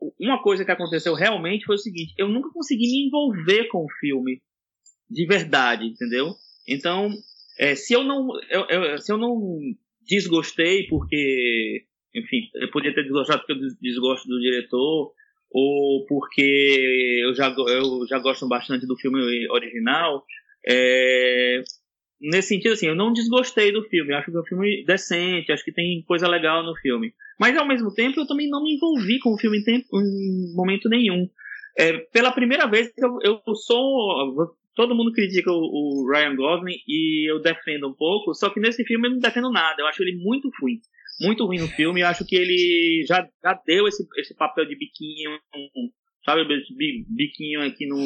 o- uma coisa que aconteceu realmente foi o seguinte: eu nunca consegui me envolver com o filme de verdade, entendeu? Então, é, se eu não eu- eu- se eu não desgostei porque, enfim, eu podia ter desgostado porque eu des- desgosto do diretor ou porque eu já eu já gosto bastante do filme original, é, nesse sentido, assim, eu não desgostei do filme. Eu acho que é um filme decente, acho que tem coisa legal no filme. Mas ao mesmo tempo, eu também não me envolvi com o filme em, tempo, em momento nenhum. É, pela primeira vez, eu, eu sou. Todo mundo critica o, o Ryan Gosling e eu defendo um pouco, só que nesse filme eu não defendo nada. Eu acho ele muito ruim. Muito ruim no filme. Eu acho que ele já, já deu esse, esse papel de biquinho, sabe, bi- biquinho aqui no.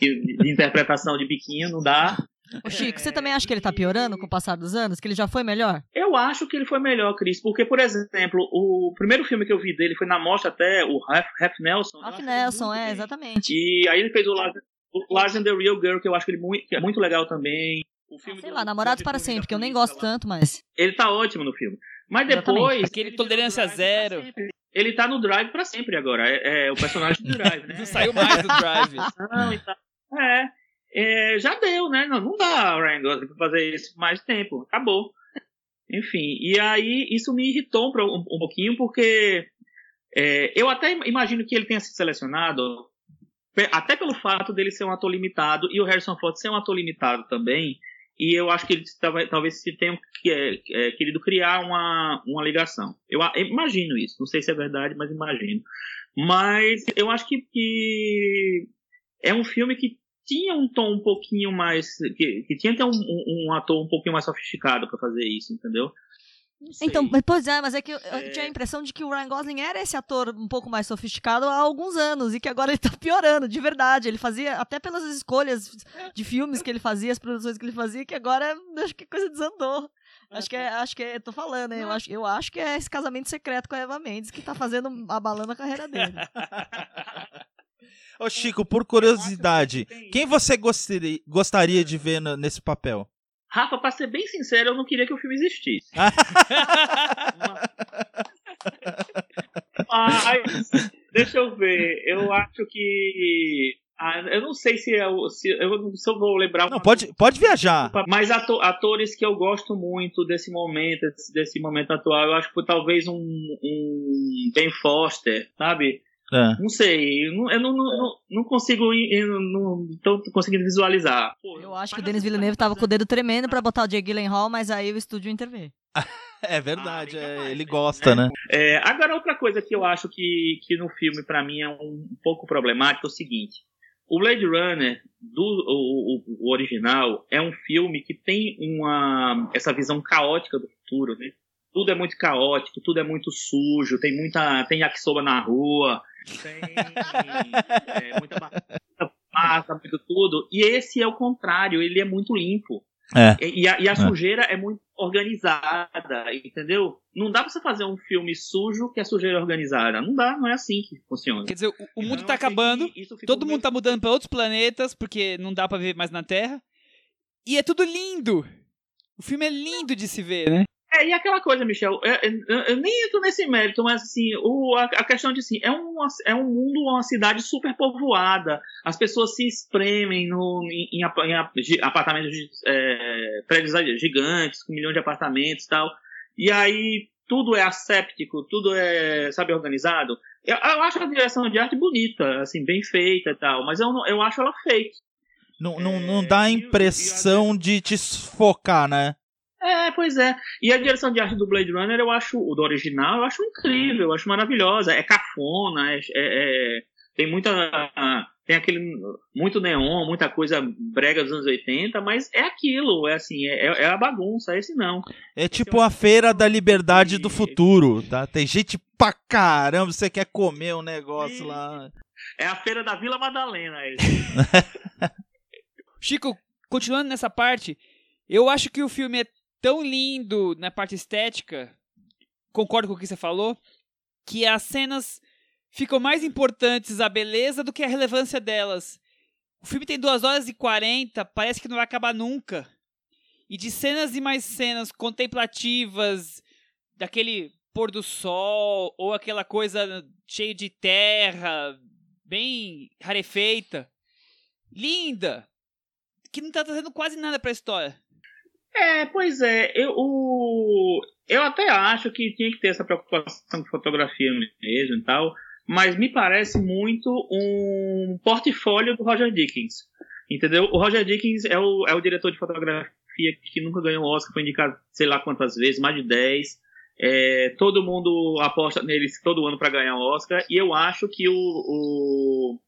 de interpretação de biquinho, não dá. Ô, Chico, você também acha que ele tá piorando com o passar dos anos? Que ele já foi melhor? Eu acho que ele foi melhor, Cris, porque, por exemplo, o primeiro filme que eu vi dele foi na mostra até, o Ralph, Nelson. Ralph acho Nelson, é, bem. exatamente. E aí ele fez o Larger, o Larger Than the Real Girl, que eu acho que ele muito, que é muito legal também. O Ah, filme sei do- lá, Namorados do para sempre, que eu nem gosto lá. tanto, mas. Ele tá ótimo no filme. Mas Exatamente. depois. Aquele Tolerância Zero. Ele tá no Drive pra sempre agora. É, é o personagem do (laughs) Drive, né? Não saiu mais do Drive. Não, e tal. É, é, já deu, né? Não, não dá, Ryan Gosling, fazer isso mais tempo. Acabou. Enfim, e aí isso me irritou um, um- pouquinho, porque é, eu até imagino que ele tenha sido selecionado, até pelo fato dele ser um ator limitado e o Harrison Ford ser um ator limitado também. E eu acho que tava- talvez se tenham que- é, é, querido criar uma, uma ligação. Eu imagino isso. Não sei se é verdade, mas imagino. Mas eu acho que, que é um filme que tinha um tom um pouquinho mais. que, que tinha que ter um, um- um ator um pouquinho mais sofisticado pra fazer isso, entendeu? Então, mas, pois é, mas é que eu, eu É. tinha a impressão de que o Ryan Gosling era esse ator um pouco mais sofisticado há alguns anos e que agora ele tá (laughs) piorando, de verdade. Ele fazia, até pelas escolhas de filmes que ele fazia, as produções que ele fazia, que agora (laughs) acho que a coisa desandou. Acho que é, acho que é, tô falando, hein? Eu acho, eu acho que é esse casamento secreto com a Eva Mendes que tá fazendo, abalando a carreira dele. (laughs) Ô Chico, por curiosidade, quem você gostaria, gostaria de ver no- nesse papel? Rafa, pra ser bem sincero, eu não queria que o filme existisse. (laughs) Mas, deixa eu ver. Eu acho que. ah, eu não sei se eu, se, eu, não- se eu vou lembrar. Não, pode, pode viajar. Mas ato- atores que eu gosto muito desse momento, desse, desse momento atual, eu acho que talvez um, um Ben Foster, sabe? É. Não sei, eu não, eu não, não, não consigo, eu não tô conseguindo visualizar. Eu acho que o Denis Villeneuve tava com o dedo tremendo pra botar o Jake Gyllenhaal, mas aí o estúdio interveio. (laughs) É verdade, Ah, é, capaz, ele né? gosta, né? É, agora, outra coisa que eu acho que, que no filme, pra mim, é um, um pouco problemático é o seguinte: o Blade Runner, do, o, o- o original, é um filme que tem uma, essa visão caótica do futuro, né? Tudo é muito caótico, tudo é muito sujo, tem muita. tem yakisoba na rua, tem é, muita massa, muito tudo. E esse é o contrário, ele é muito limpo. É. E, e a, e a sujeira é muito organizada, entendeu? Não dá pra você fazer um filme sujo que é sujeira organizada. Não dá, não é assim que funciona. Quer dizer, o, o mundo Então, tá achei acabando, todo mundo meio- tá mudando pra outros planetas, porque não dá pra viver mais na Terra. E é tudo lindo. O filme é lindo de se ver, né? É, e aquela coisa, Michel, eu, eu, eu nem entro nesse mérito, mas assim, o, a, a, questão de assim, é um, é um mundo, uma cidade super povoada, as pessoas se espremem no, em, em, em apartamentos, de, é, prédios gigantes, com milhões de apartamentos e tal, e aí tudo é asséptico, tudo é, sabe, organizado. Eu, eu, acho a direção de arte bonita, assim, bem feita e tal, mas eu, eu acho ela fake. Não, não, não dá a impressão de te focar, né? É, pois é. E a direção de arte do Blade Runner, eu acho, o do original, eu acho incrível, eu acho maravilhosa. É cafona, é, é, é tem muita. Tem aquele. Muito neon, muita coisa brega dos anos 80, mas é aquilo, é assim, é, é a bagunça, esse não. É tipo a feira da liberdade do futuro, tá? Tem gente pra caramba, você quer comer um negócio lá. É a feira da Vila Madalena, (laughs) Chico, continuando nessa parte, eu acho que o filme é tão lindo na parte estética, concordo com o que você falou, que as cenas ficam mais importantes a beleza do que a relevância delas. O filme tem 2 horas e 40, parece que não vai acabar nunca. E de cenas e mais cenas contemplativas, daquele pôr do sol, ou aquela coisa cheia de terra, bem rarefeita, linda, que não tá trazendo quase nada pra história. É, pois é. Eu, o, eu até acho que tinha que ter essa preocupação com fotografia mesmo e tal, mas me parece muito um portfólio do Roger Dickens. Entendeu? O Roger Dickens é o, é o diretor de fotografia que nunca ganhou o Oscar, foi indicado sei lá quantas vezes, mais de 10. É, todo mundo aposta nele todo ano para ganhar o Oscar, e eu acho que o. o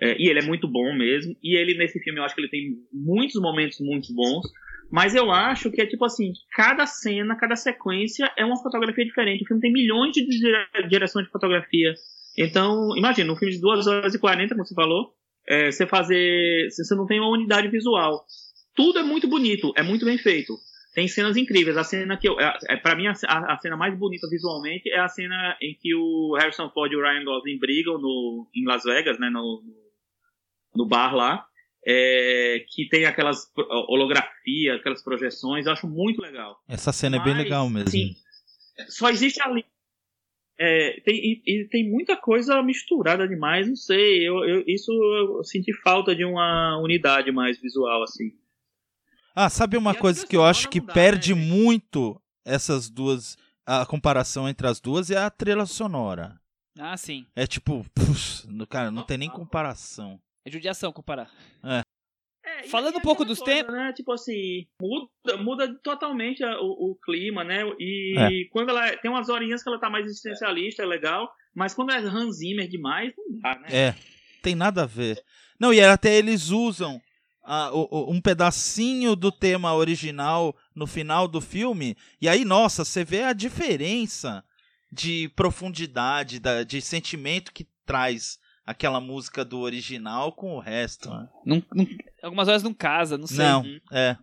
é, e ele é muito bom mesmo, e ele nesse filme eu acho que ele tem muitos momentos muito bons. Mas eu acho que é tipo assim, cada cena, cada sequência é uma fotografia diferente. O filme tem milhões de direções de fotografia. Então, imagina, um filme de 2 horas e 40, como você falou, é, você fazer. Você não tem uma unidade visual. Tudo é muito bonito, é muito bem feito. Tem cenas incríveis. A cena que eu. É, é para mim, a, a, cena mais bonita visualmente é a cena em que o Harrison Ford e o Ryan Gosling brigam no, em Las Vegas, né? No, no bar lá é, que tem aquelas holografias, aquelas projeções, eu acho muito legal. Essa cena Mas, é bem legal mesmo. Sim, só existe ali. É, tem, e, e, tem muita coisa misturada demais, não sei. Eu, eu, isso eu senti falta de uma unidade mais visual, assim. Ah, sabe uma coisa que eu acho que dá, perde né, muito essas duas. A comparação entre as duas é a trilha sonora. Ah, sim. É tipo, puf, cara, não tem nem comparação. É judiação comparar. É. É, Falando um pouco dos tempos. Né? Tipo assim, muda, muda totalmente o, o, clima, né? E é. quando ela. Tem umas horinhas que ela tá mais existencialista, é legal. Mas quando é Hans Zimmer demais, não dá, né? É, tem nada a ver. Não, e até eles usam a, o, um pedacinho do tema original no final do filme. E aí, nossa, você vê a diferença de profundidade, da, de sentimento que traz aquela música do original com o resto. Né? Não, não, algumas horas não casa, não sei. Não, é.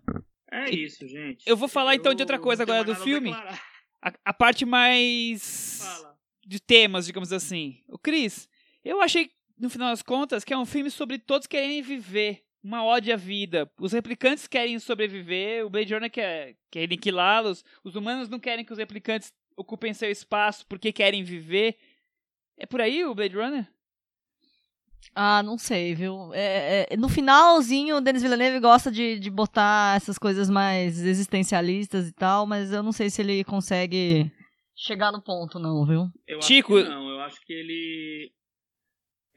É isso, gente. Eu vou falar então de outra coisa agora do filme. A, a, parte mais Fala. de temas, digamos assim. O Cris, eu achei, no final das contas, que é um filme sobre todos querem viver. Uma ode à vida. Os replicantes querem sobreviver, o Blade Runner quer, quer aniquilá-los. Os humanos não querem que os replicantes ocupem seu espaço porque querem viver. É por aí o Blade Runner? Ah, não sei, viu? É, é, no finalzinho, o Denis Villeneuve gosta de, de botar essas coisas mais existencialistas e tal, mas eu não sei se ele consegue chegar no ponto, não, viu? Eu Chico... acho que não, eu acho que ele.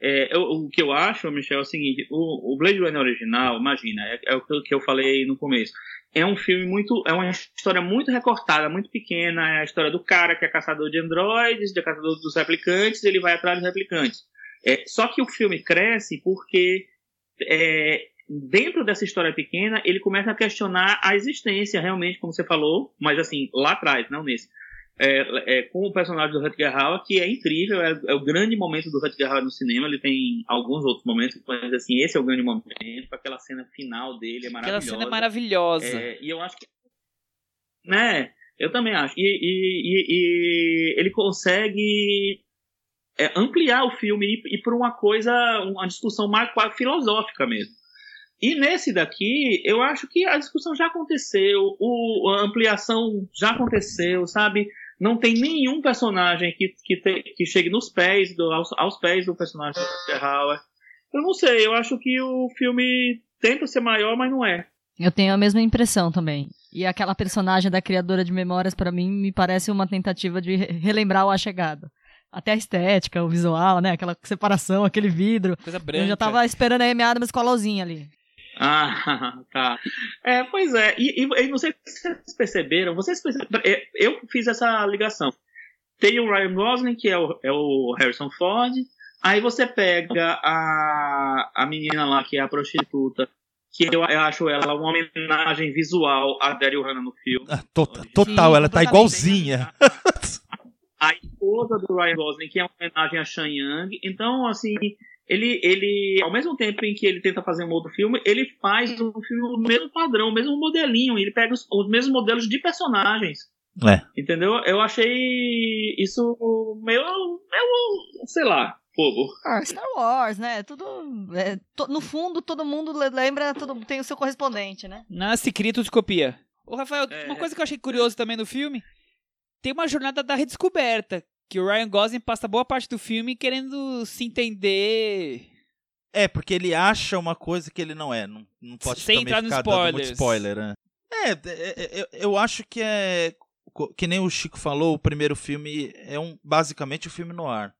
É, eu, o que eu acho, Michel, é o seguinte: o, o Blade Runner original, imagina, é, é, o que eu falei no começo. É um filme muito. É uma história muito recortada, muito pequena. É a história do cara que é caçador de androides, de caçador dos replicantes, ele vai atrás dos replicantes. É, só que o filme cresce porque é, dentro dessa história pequena ele começa a questionar a existência realmente, como você falou, mas assim lá atrás, não nesse. É, é, com o personagem do Rutger Hauer, que é incrível, é, é, o grande momento do Rutger Hauer no cinema. Ele tem alguns outros momentos, mas assim esse é o grande momento. Aquela cena final dele é maravilhosa. Aquela cena é maravilhosa. É, e eu acho que, né? Eu também acho. E, e, e, e ele consegue é, ampliar o filme e ir para uma coisa, uma discussão mais filosófica mesmo. E nesse daqui, eu acho que a discussão já aconteceu, o, a ampliação já aconteceu, sabe? Não tem nenhum personagem que, que, te, que chegue nos pés, do, aos, aos pés do personagem do Terrauer. Eu não sei, eu acho que o filme tenta ser maior, mas não é. Eu tenho a mesma impressão também. E aquela personagem da criadora de memórias, para mim, me parece uma tentativa de relembrar A Chegada. Até a estética, o visual, né? Aquela separação, aquele vidro. Coisa branca. Eu já tava esperando a Amy Adams com a luzinha ali. Ah, (laughs) tá. É, pois é. E, e, e não sei se vocês perceberam, vocês perceberam, é, eu fiz essa ligação. Tem o Ryan Gosling, que é o, é o Harrison Ford. Aí você pega a, a menina lá, que é a prostituta, que eu, eu acho ela uma homenagem visual a Daryl Hannah no filme. Ah, tota- total, Sim, ela tá igualzinha. (laughs) A esposa do Ryan Gosling, que é uma homenagem a Shan Yang. Então, assim, ele, ele, ao mesmo tempo em que ele tenta fazer um outro filme, ele faz um filme do mesmo padrão, o mesmo modelinho. Ele pega os, os mesmos modelos de personagens. É. Entendeu? Eu achei isso meio, meio sei lá, bobo. Ah, Star Wars, né? Tudo. é, to- no fundo, todo mundo le- lembra, todo, tem o seu correspondente, né? Cria, tudo se copia. Ô, Rafael, É. uma coisa que eu achei curioso também no filme, tem uma jornada da redescoberta, que o Ryan Gosling passa boa parte do filme querendo se entender... É, porque ele acha uma coisa que ele não é. Não, não pode Sem também entrar ficar dando muito spoilers. spoiler, né? É, é, é, eu, acho que é. Que nem o Chico falou, o primeiro filme é um basicamente o filme no ar.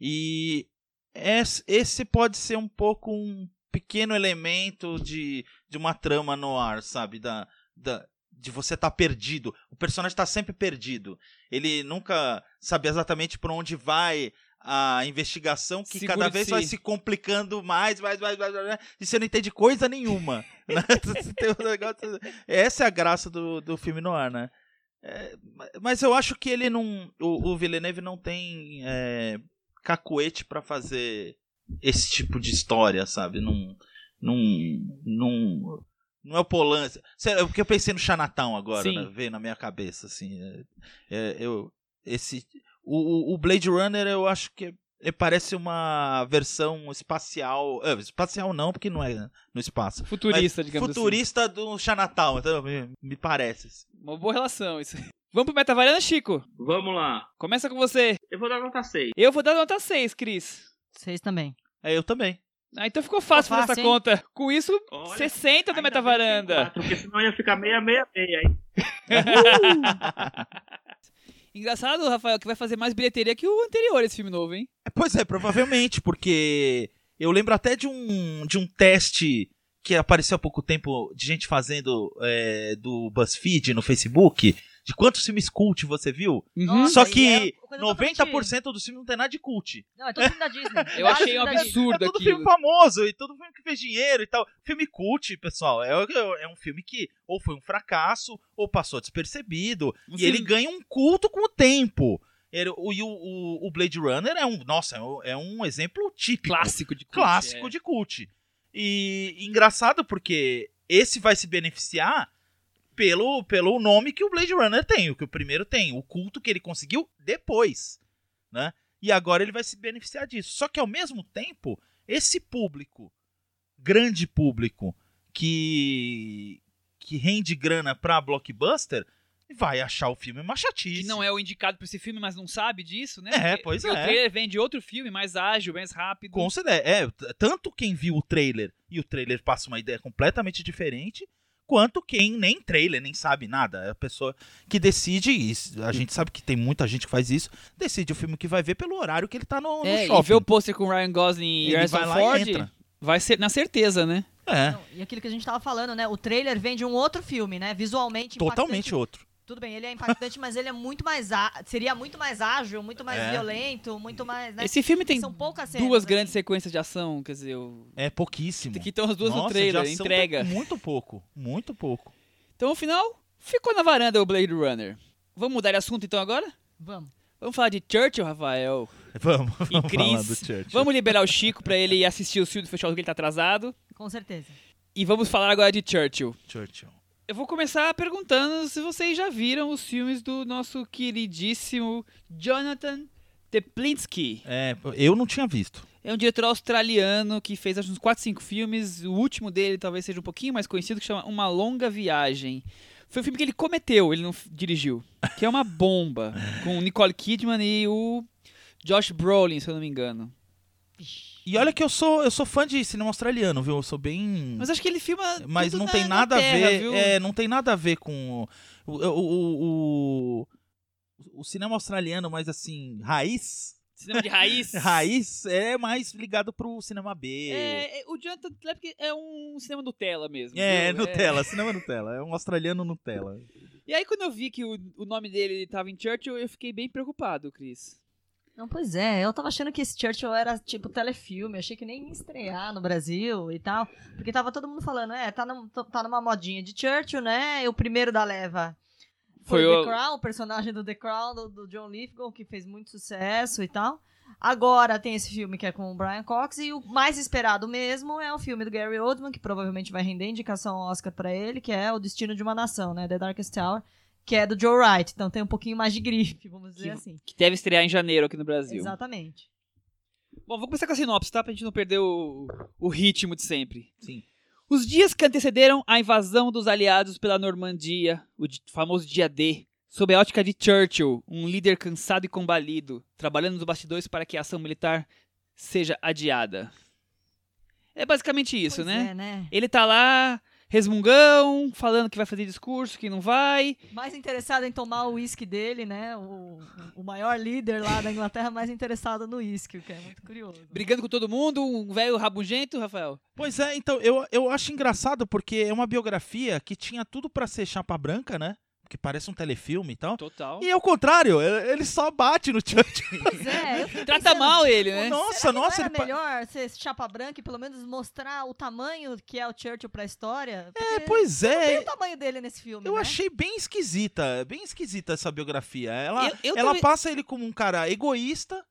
E es- esse pode ser um pouco um pequeno elemento de, de uma trama no ar, sabe? Da, da, de você estar perdido. O personagem está sempre perdido. Ele nunca sabe exatamente por onde vai a investigação, que Seguro cada vez vai se complicando mais, mais, mais, mais, mais, e você não entende coisa nenhuma. (laughs) (laughs) né? Um negócio- Essa é a graça do, do filme no ar, né? É, mas eu acho que ele não. O, o Villeneuve não tem é, cacuete pra fazer esse tipo de história, sabe? Não. Não. Não, não é o Polanski. Sério, é porque eu pensei no Chinatown agora, né? Veio na minha cabeça, assim. É, é, eu, esse, o, o- Blade Runner, eu acho que ele parece uma versão espacial. é, espacial não, porque não é no espaço. Futurista, Mas digamos assim. futurista do Chinatown, então, me, me parece. Uma boa relação isso. Vamos pro Metavaranda, Chico? Vamos lá. Começa com você. Eu vou dar nota 6. Eu vou dar nota 6, Cris. Vocês também. É, eu também. Ah, então ficou fácil fazer essa hein? conta. Com isso, Olha, 60 da Metavaranda. Porque senão ia ficar meia, meia, meia. Hein? (laughs) Engraçado, Rafael, que vai fazer mais bilheteria que o anterior, esse filme novo, hein? Pois é, provavelmente, porque eu lembro até de um, de um teste que apareceu há pouco tempo de gente fazendo é, do BuzzFeed no Facebook, de quantos filmes cult você viu. Nossa, Só que é coisa totalmente- 90% dos filmes não tem nada de cult. Não, é todo filme da Disney. (laughs) Eu achei um absurdo É tudo aquilo. filme famoso e tudo filme que fez dinheiro e tal. Filme cult, pessoal, é, é um filme que ou foi um fracasso ou passou despercebido. Um e filme- ele ganha um culto com o tempo. Ele- o, e o, o- o Blade Runner é um, nossa, é um, é um exemplo típico. Clássico de cult, clássico é. de cult. E engraçado porque esse vai se beneficiar pelo, pelo nome que o Blade Runner tem, o que o primeiro tem, o culto que ele conseguiu depois, né? E agora ele vai se beneficiar disso. Só que ao mesmo tempo, esse público, grande público, que que rende grana pra blockbuster, vai achar o filme uma chatice. Que não é o indicado pra esse filme, mas não sabe disso, né? É, Porque- pois porque é. O trailer vem de outro filme, mais ágil, mais rápido. Considera, é, tanto quem viu o trailer e o trailer passa uma ideia completamente diferente, quanto quem nem trailer, nem sabe nada. É a pessoa que decide isso. A gente sabe que tem muita gente que faz isso, decide o filme que vai ver pelo horário que ele tá no, no É, e shopping. ver o pôster com o Ryan Gosling e Harrison vai lá e Ford entra. vai ser na certeza, né? É, Não, e aquilo que a gente tava falando, né? O trailer vem de um outro filme, né? Visualmente totalmente impactante. outro. Tudo bem, ele é impactante, mas ele é muito mais á- seria muito mais ágil, muito mais É. violento, muito mais, né? Esse filme tem São poucas cenas, duas assim. grandes sequências de ação, quer dizer, o... É pouquíssimo. aqui estão as duas no Nossa, trailer, de ação entrega. Muito pouco, muito pouco. Então, no final, ficou na varanda o Blade Runner. Vamos mudar de assunto então agora? Vamos. Vamos falar de Churchill, Rafael. Vamos, E vamos falar do Chris. Churchill. Vamos liberar o Chico pra ele assistir o filme do Festival que ele tá atrasado. Com certeza. E vamos falar agora de Churchill. Churchill. Eu vou começar perguntando se vocês já viram os filmes do nosso queridíssimo Jonathan Teplinsky. É, eu não tinha visto. É um diretor australiano que fez acho, uns 4, 5 filmes. O último dele talvez seja um pouquinho mais conhecido, que chama Uma Longa Viagem. Foi um filme que ele cometeu, ele não dirigiu. Que é uma bomba. (laughs) com Nicole Kidman e o Josh Brolin, se eu não me engano. E olha que eu sou, eu sou fã de cinema australiano, viu? Eu sou bem. Mas acho que ele filma. Mas tudo não na- tem na nada terra, a ver. viu? É, não tem nada a ver com o, o, o, o, o cinema australiano, mais assim, raiz. Cinema de raiz. (laughs) Raiz é mais ligado pro cinema B. É, é, o Jonathan Lepke é um cinema Nutella mesmo. É, viu? Nutella, cinema Nutella. É um australiano Nutella. E aí, quando eu vi que o, o nome dele tava em Churchill, eu fiquei bem preocupado, Cris. Não, pois é, eu tava achando que esse Churchill era tipo telefilme, achei que nem ia estrear no Brasil e tal, porque tava todo mundo falando, é, tá, num- tá numa modinha de Churchill, né, o primeiro da leva foi, Foi o The Crown, o personagem do The Crown, do, do John Lithgow, que fez muito sucesso e tal. Agora tem esse filme que é com o Brian Cox, e o mais esperado mesmo é o filme do Gary Oldman, que provavelmente vai render indicação ao Oscar pra ele, que é O Destino de uma Nação, né, The Darkest Tower, que é do Joe Wright, então tem um pouquinho mais de grife, vamos dizer Que- assim. Que deve estrear em janeiro aqui no Brasil. Exatamente. Bom, vou começar com a sinopse, tá? Pra gente não perder o, o ritmo de sempre. Sim. Os dias que antecederam a invasão dos aliados pela Normandia, o famoso dia D, sob a ótica de Churchill, um líder cansado e combalido, trabalhando nos bastidores para que a ação militar seja adiada. É basicamente isso, Pois né? É, né? Ele tá lá, resmungão, falando que vai fazer discurso, que não vai. Mais interessado em tomar o uísque dele, né? O, o maior líder lá da Inglaterra mais interessado no uísque, o que é muito curioso. Brigando com todo mundo, um velho rabugento, Rafael. Pois é, então, eu, eu acho engraçado porque é uma biografia que tinha tudo pra ser chapa branca, né? Que parece um telefilme e tal. Total. E ao contrário, ele ele só bate no Churchill. (laughs) Pois é, Trata pensando, mal ele, né? Nossa, será que nossa, não ele era pa- melhor ser chapa branca e pelo menos mostrar o tamanho que é o Churchill pra história? É, pois Tem é. o tamanho dele nesse filme, Eu né? achei bem esquisita, bem esquisita essa biografia. Ela, Eu- eu ela também- passa ele como um cara egoísta,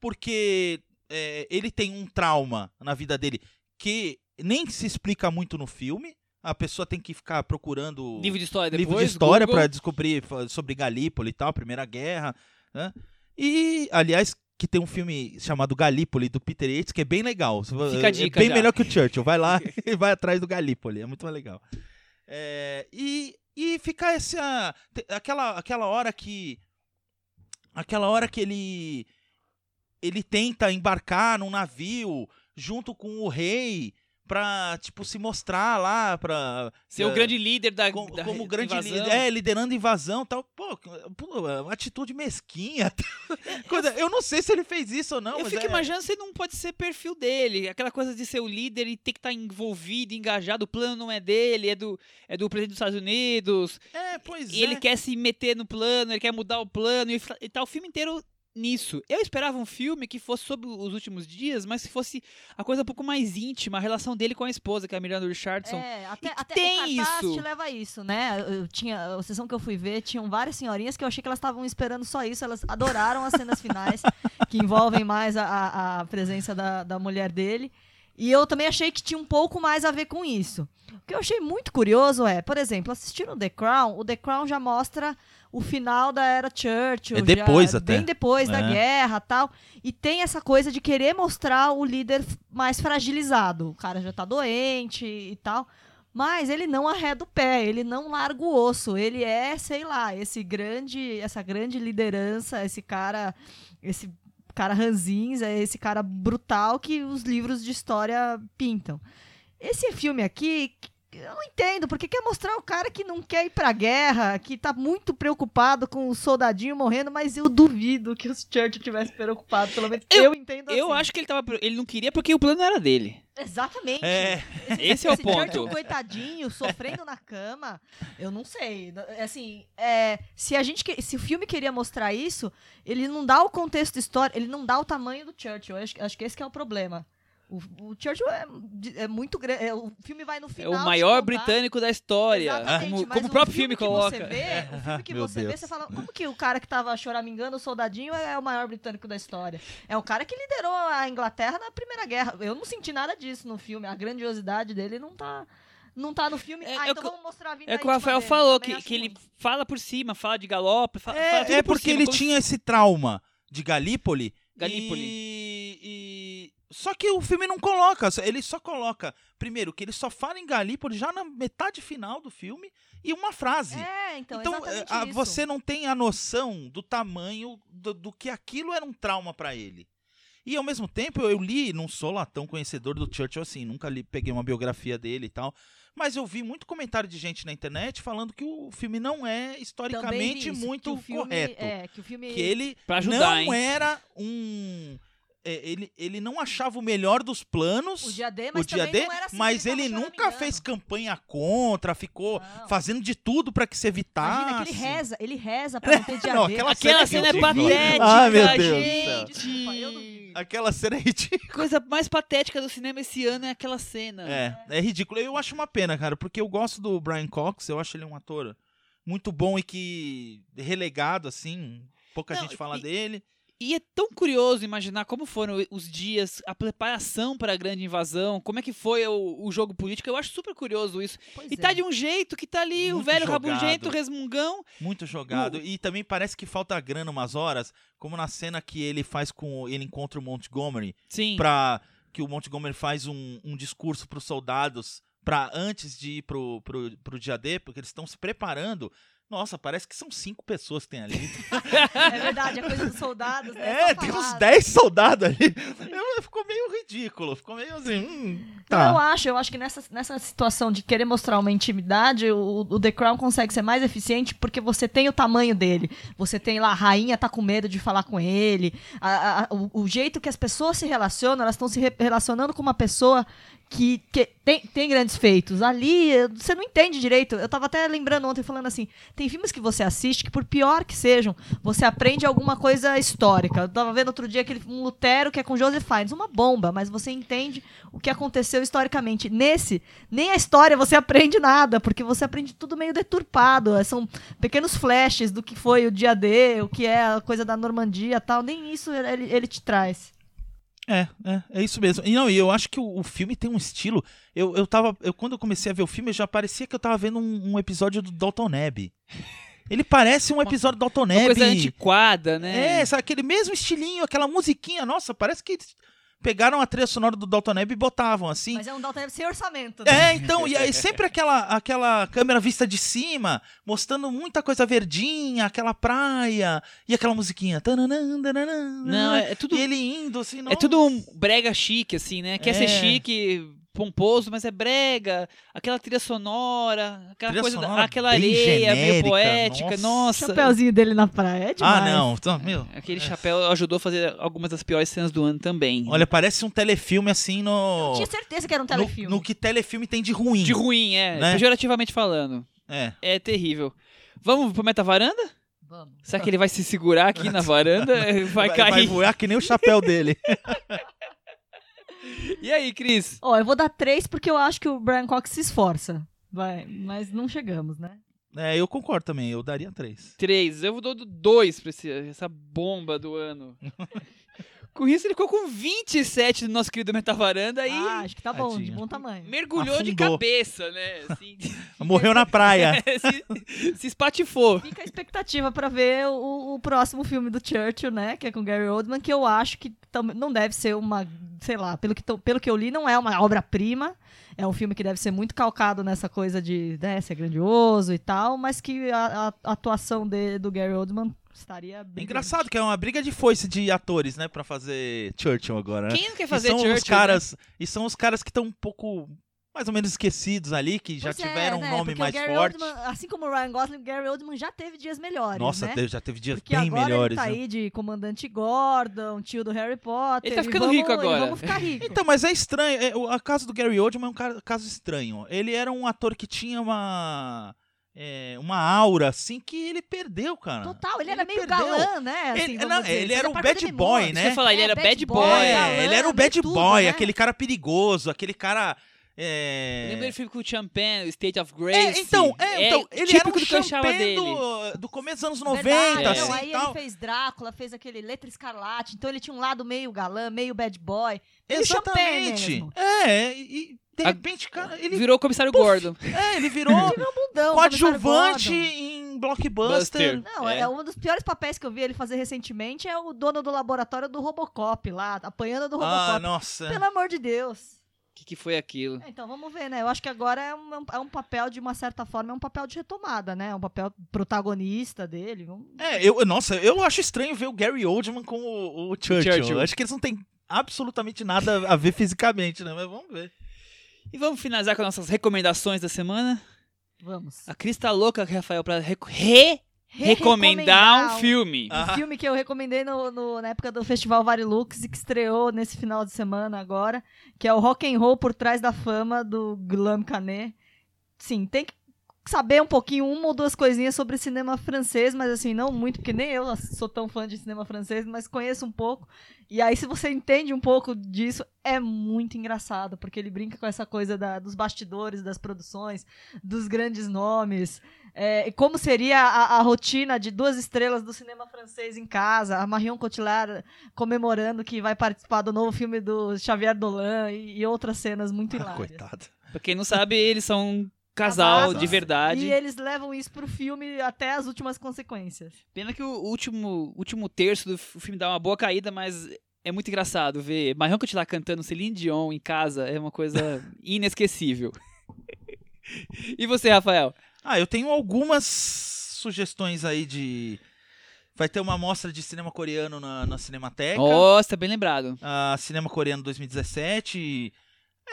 porque é, ele tem um trauma na vida dele que nem se explica muito no filme. A pessoa tem que ficar procurando Livro de história depois. livro de história para descobrir sobre Galípoli e tal, Primeira Guerra. Né? E, aliás, que tem um filme chamado Galípoli, do Peter Yates, que é bem legal. Fica a É dica bem já. melhor que o Churchill. Vai lá (laughs) e vai atrás do Galípoli. É muito mais legal. É, e, e fica essa. Aquela, aquela hora que. Aquela hora que ele. Ele tenta embarcar num navio junto com o rei pra, tipo, se mostrar lá pra. Ser o é, grande líder da, como, da como grande líder, é, liderando invasão e tal. Pô, pô, atitude mesquinha. (laughs) Coisa, eu não sei se ele fez isso ou não, eu mas fico é- imaginando se não pode ser perfil dele. Aquela coisa de ser o líder e ter que estar envolvido, engajado. O plano não é dele, é do, é do presidente dos Estados Unidos. É, pois E é. ele quer se meter no plano, ele quer mudar o plano. E, e tá o filme inteiro nisso. Eu esperava um filme que fosse sobre os últimos dias, mas que fosse a coisa um pouco mais íntima, a relação dele com a esposa, que é a Miranda Richardson. É, até, até tem o isso. te leva a isso, né? Eu tinha, a sessão que eu fui ver, tinham várias senhorinhas que eu achei que elas estavam esperando só isso. Elas adoraram as cenas finais, (laughs) que envolvem mais a, a, a presença da, da mulher dele. E eu também achei que tinha um pouco mais a ver com isso. O que eu achei muito curioso é, por exemplo, assistindo The Crown, o The Crown já mostra o final da era Churchill. É depois já, até. Bem depois da É. guerra tal. E tem essa coisa de querer mostrar o líder mais fragilizado. O cara já tá doente e tal. Mas ele não arreda o pé, ele não larga o osso. Ele é, sei lá, esse grande, essa grande liderança, esse cara, esse cara ranzinza, esse cara brutal que os livros de história pintam. Esse filme aqui, eu não entendo, porque quer mostrar o cara que não quer ir pra guerra, que tá muito preocupado com o soldadinho morrendo, mas eu duvido que os Churchill tivesse preocupado, pelo menos eu, Eu- entendo Eu assim. acho que ele, tava, ele não queria porque o plano era dele. Exatamente. É. Esse é o ponto. Churchill, coitadinho, sofrendo na cama, eu não sei. Assim, é, se a gente, que- se o filme queria mostrar isso, ele não dá o contexto histórico, ele não dá o tamanho do Churchill. Eu acho, acho que esse que é o problema. O, o Churchill é, é muito grande. o filme vai no É final. o te maior britânico da história. Exatamente, Como, mas como o próprio filme, que coloca. Você vê, o filme que (laughs) Meu você vê, Deus. você fala, como que o cara que tava choramingando, o soldadinho, é o maior britânico da história? É o cara que liderou a Inglaterra na Primeira Guerra. Eu não senti nada disso no filme. A grandiosidade dele não tá, não tá no filme. É- ah, é então que- vamos mostrar a vida É o que o Rafael dele. falou, que, que ele fala por cima, fala de galope, fa- fala É, tudo é por porque cima, ele como tinha esse trauma de Galípoli. Galípoli. E, e- Só que o filme não coloca, ele só coloca, primeiro, que ele só fala em Galípoli já na metade final do filme e uma frase. É, então, Então, eh, a- isso. você não tem a noção do tamanho do, do que aquilo era um trauma pra ele. E ao mesmo tempo, eu, eu li, não sou lá tão conhecedor do Churchill assim, nunca li, peguei uma biografia dele e tal. Mas eu vi muito comentário de gente na internet falando que o filme não é historicamente isso, que muito o filme- correto. É, que o filme... Que ele Pra ajudar, não hein? era um. É, ele, ele não achava o melhor dos planos. O dia D, mas o dia D, não era assim mas ele nunca fez campanha contra, ficou Não. fazendo de tudo pra que se evitasse. Imagina que ele reza, ele reza pra não ter dia Não, D. aquela Aquela cena é ridícula. patética, Ai, meu Deus do céu. gente. Desculpa, eu duvido. Aquela cena é ridícula. Coisa mais patética do cinema esse ano é aquela cena. É, é ridículo. Eu acho uma pena, cara, porque eu gosto do Brian Cox, eu acho ele um ator muito bom e que relegado, assim, pouca Não, gente fala e- dele. E é tão curioso imaginar como foram os dias, a preparação para a grande invasão, como é que foi o, o jogo político. Eu acho super curioso isso. Pois E é. tá de um jeito que tá ali, o Muito velho jogado. rabugento, resmungão. Muito jogado. E também parece que falta grana umas horas, como na cena que ele faz com. Ele encontra o Montgomery, Sim. pra. Que o Montgomery faz um, um discurso pros soldados pra antes de ir pro, pro, pro dia D, porque eles estão se preparando. Nossa, parece que são cinco pessoas que tem ali. É verdade, a coisa dos soldados, né? É, tem uns. 10 soldados ali. Eu- Ficou meio ridículo. Ficou meio assim. hum, Não, eu tá. acho, eu acho que nessa, nessa situação de querer mostrar uma intimidade, o, o The Crown consegue ser mais eficiente porque você tem o tamanho dele. Você tem lá, a rainha tá com medo de falar com ele. a- a- o, o jeito que as pessoas se relacionam, elas estão se re- relacionando com uma pessoa que, que tem, tem grandes feitos. Ali, você não entende direito. Eu tava até lembrando ontem, falando assim, tem filmes que você assiste que, por pior que sejam, você aprende alguma coisa histórica. Eu tava vendo outro dia aquele um Lutero que é com Joseph Fiennes, uma bomba, mas você entende o que aconteceu historicamente. Nesse, nem a história você aprende nada, porque você aprende tudo meio deturpado. São pequenos flashes do que foi o dia D, o que é a coisa da Normandia tal. Nem isso ele, ele te traz. É, é, é isso mesmo. E não, eu acho que o, o filme tem um estilo. Eu, eu tava. Eu, quando eu comecei a ver o filme, já parecia que eu tava vendo um, um episódio do Dalton Neb. Ele parece um episódio do Dalton Uma Neb. coisa antiquada, né? É, sabe, aquele mesmo estilinho, aquela musiquinha. Nossa, parece que pegaram a trilha sonora do Dalton Neb e botavam assim. Mas é um Dalton sem orçamento. Né? É, então, e aí sempre aquela, aquela câmera vista de cima, mostrando muita coisa verdinha, aquela praia, e aquela musiquinha. Tananã, tananã, Não, é, é tudo E ele indo assim, É tudo um brega chique, assim, né? Quer É. ser chique, pomposo, mas é brega. Aquela trilha sonora, aquela Trilha coisa, da- sonora aquela areia meio genérica, poética. O Nossa. chapéuzinho dele na praia é demais. Ah, não. Então, meu, Aquele chapéu ajudou a fazer algumas das piores cenas do ano também. olha, parece um telefilme assim no. Tinha certeza que era um No, telefilme. no que telefilme tem de ruim. de ruim, é. Né? Pejorativamente falando. É. É terrível. Vamos pro Meta Varanda? Vamos. Será que ele vai se segurar aqui na varanda? (laughs) Vai, Vai cair. voar que nem o chapéu dele. (laughs) E aí, Cris? Ó, eu vou dar três porque eu acho que o Brian Cox se esforça. Vai, mas não chegamos, né? é, eu concordo também, eu daria três. Três. Eu dou dois pra esse- essa bomba do ano. (laughs) com isso, ele ficou com 27 do nosso querido Metavaranda aí. Ah, acho que tá bom, de Tadinho. bom tamanho. mergulhou de afundou. cabeça, né? Assim, (laughs) Morreu na praia. (laughs) se, se espatifou. Fica a expectativa pra ver o, o próximo filme do Churchill, né? Que é com Gary Oldman, que eu acho que tam- não deve ser uma, sei lá, pelo que, pelo que eu li, não é uma obra-prima. É um filme que deve ser muito calcado nessa coisa de né, ser grandioso e tal, mas que a, a atuação de- do Gary Oldman estaria É bem. engraçado que é uma briga de foice de atores, né, Pra fazer Churchill agora, né? Quem não quer E fazer são Churchill? os caras E são os caras que estão um pouco mais ou menos esquecidos ali, que já Pois é, tiveram né, um nome porque mais forte. Oldman, assim como o Ryan Gosling, o Gary Oldman já teve dias melhores, Nossa, né? já teve dias Porque bem agora melhores. ele tá né? aí de Comandante Gordon, tio do Harry Potter. Ele tá e ficando vamos- rico e agora. Vamos ficar rico. (laughs) Então, mas é estranho. É, o a caso do Gary Oldman é um ca- caso estranho. Ele era um ator que tinha uma. É, uma aura, assim, que ele perdeu, cara. Total, ele era meio perdeu. galã, né? Assim, Ele- não, dizer. ele Fazia era o parte bad boy, né? Você falar, ele É, era bad bad boy, boy. É, galã, ele era o bad tudo, boy, né? aquele cara perigoso, aquele cara. É... Lembra do filme com o Champagne, State of É, Grace? então, é, então ele era um do dele. do, do começo dos anos 90, Verdade, assim, não, aí tal. ele fez Drácula, fez aquele Letra Escarlate, então ele tinha um lado meio galã, meio bad boy. Meio Exatamente. mesmo. É, e, De repente, cara, ele Virou o comissário Puf. Gordon. É, ele virou Bundão, coadjuvante em blockbuster. Buster. Não, é. É. um dos piores papéis que eu vi ele fazer recentemente é o dono do laboratório do Robocop lá, apanhando do Robocop. Ah, nossa. Pelo amor de Deus. O que, que foi aquilo? É, Então vamos ver, né? Eu acho que agora é um, é um papel, de uma certa forma, é um papel de retomada, né? É um papel protagonista dele. Vamos... É, eu, nossa, eu acho estranho ver o Gary Oldman com o, o Churchill. Churchill. Acho que eles não têm absolutamente nada a ver fisicamente, né? Mas vamos ver. E vamos finalizar com as nossas recomendações da semana. Vamos. A Cris tá louca, Rafael, pra reco- re recomendar um filme. Um Ah. filme que eu recomendei no, no- na época do Festival Varilux e que estreou nesse final de semana agora, que é o Rock and Roll por trás da fama do Guillaume Canet. Sim, tem que saber um pouquinho, uma ou duas coisinhas sobre cinema francês, mas assim, não muito, porque nem eu sou tão fã de cinema francês, mas conheço um pouco. E aí, se você entende um pouco disso, é muito engraçado, porque ele brinca com essa coisa da- dos bastidores, das produções, dos grandes nomes. É, e como seria a, a rotina de duas estrelas do cinema francês em casa, a Marion Cotillard comemorando que vai participar do novo filme do Xavier Dolan e, e outras cenas muito Ah, hilárias. coitado. Pra quem não sabe, eles são casal Casados. de verdade. E eles levam isso pro filme até as últimas consequências. Pena que o último, último terço do filme dá uma boa caída, mas é muito engraçado ver Marion Cotillard cantando Celine Dion em casa. É uma coisa (laughs) inesquecível. (laughs) e você, Rafael? Ah, eu tenho algumas sugestões aí de. Vai ter uma mostra de cinema coreano na, na Cinemateca. Nossa, bem lembrado. a Cinema Coreano 2017.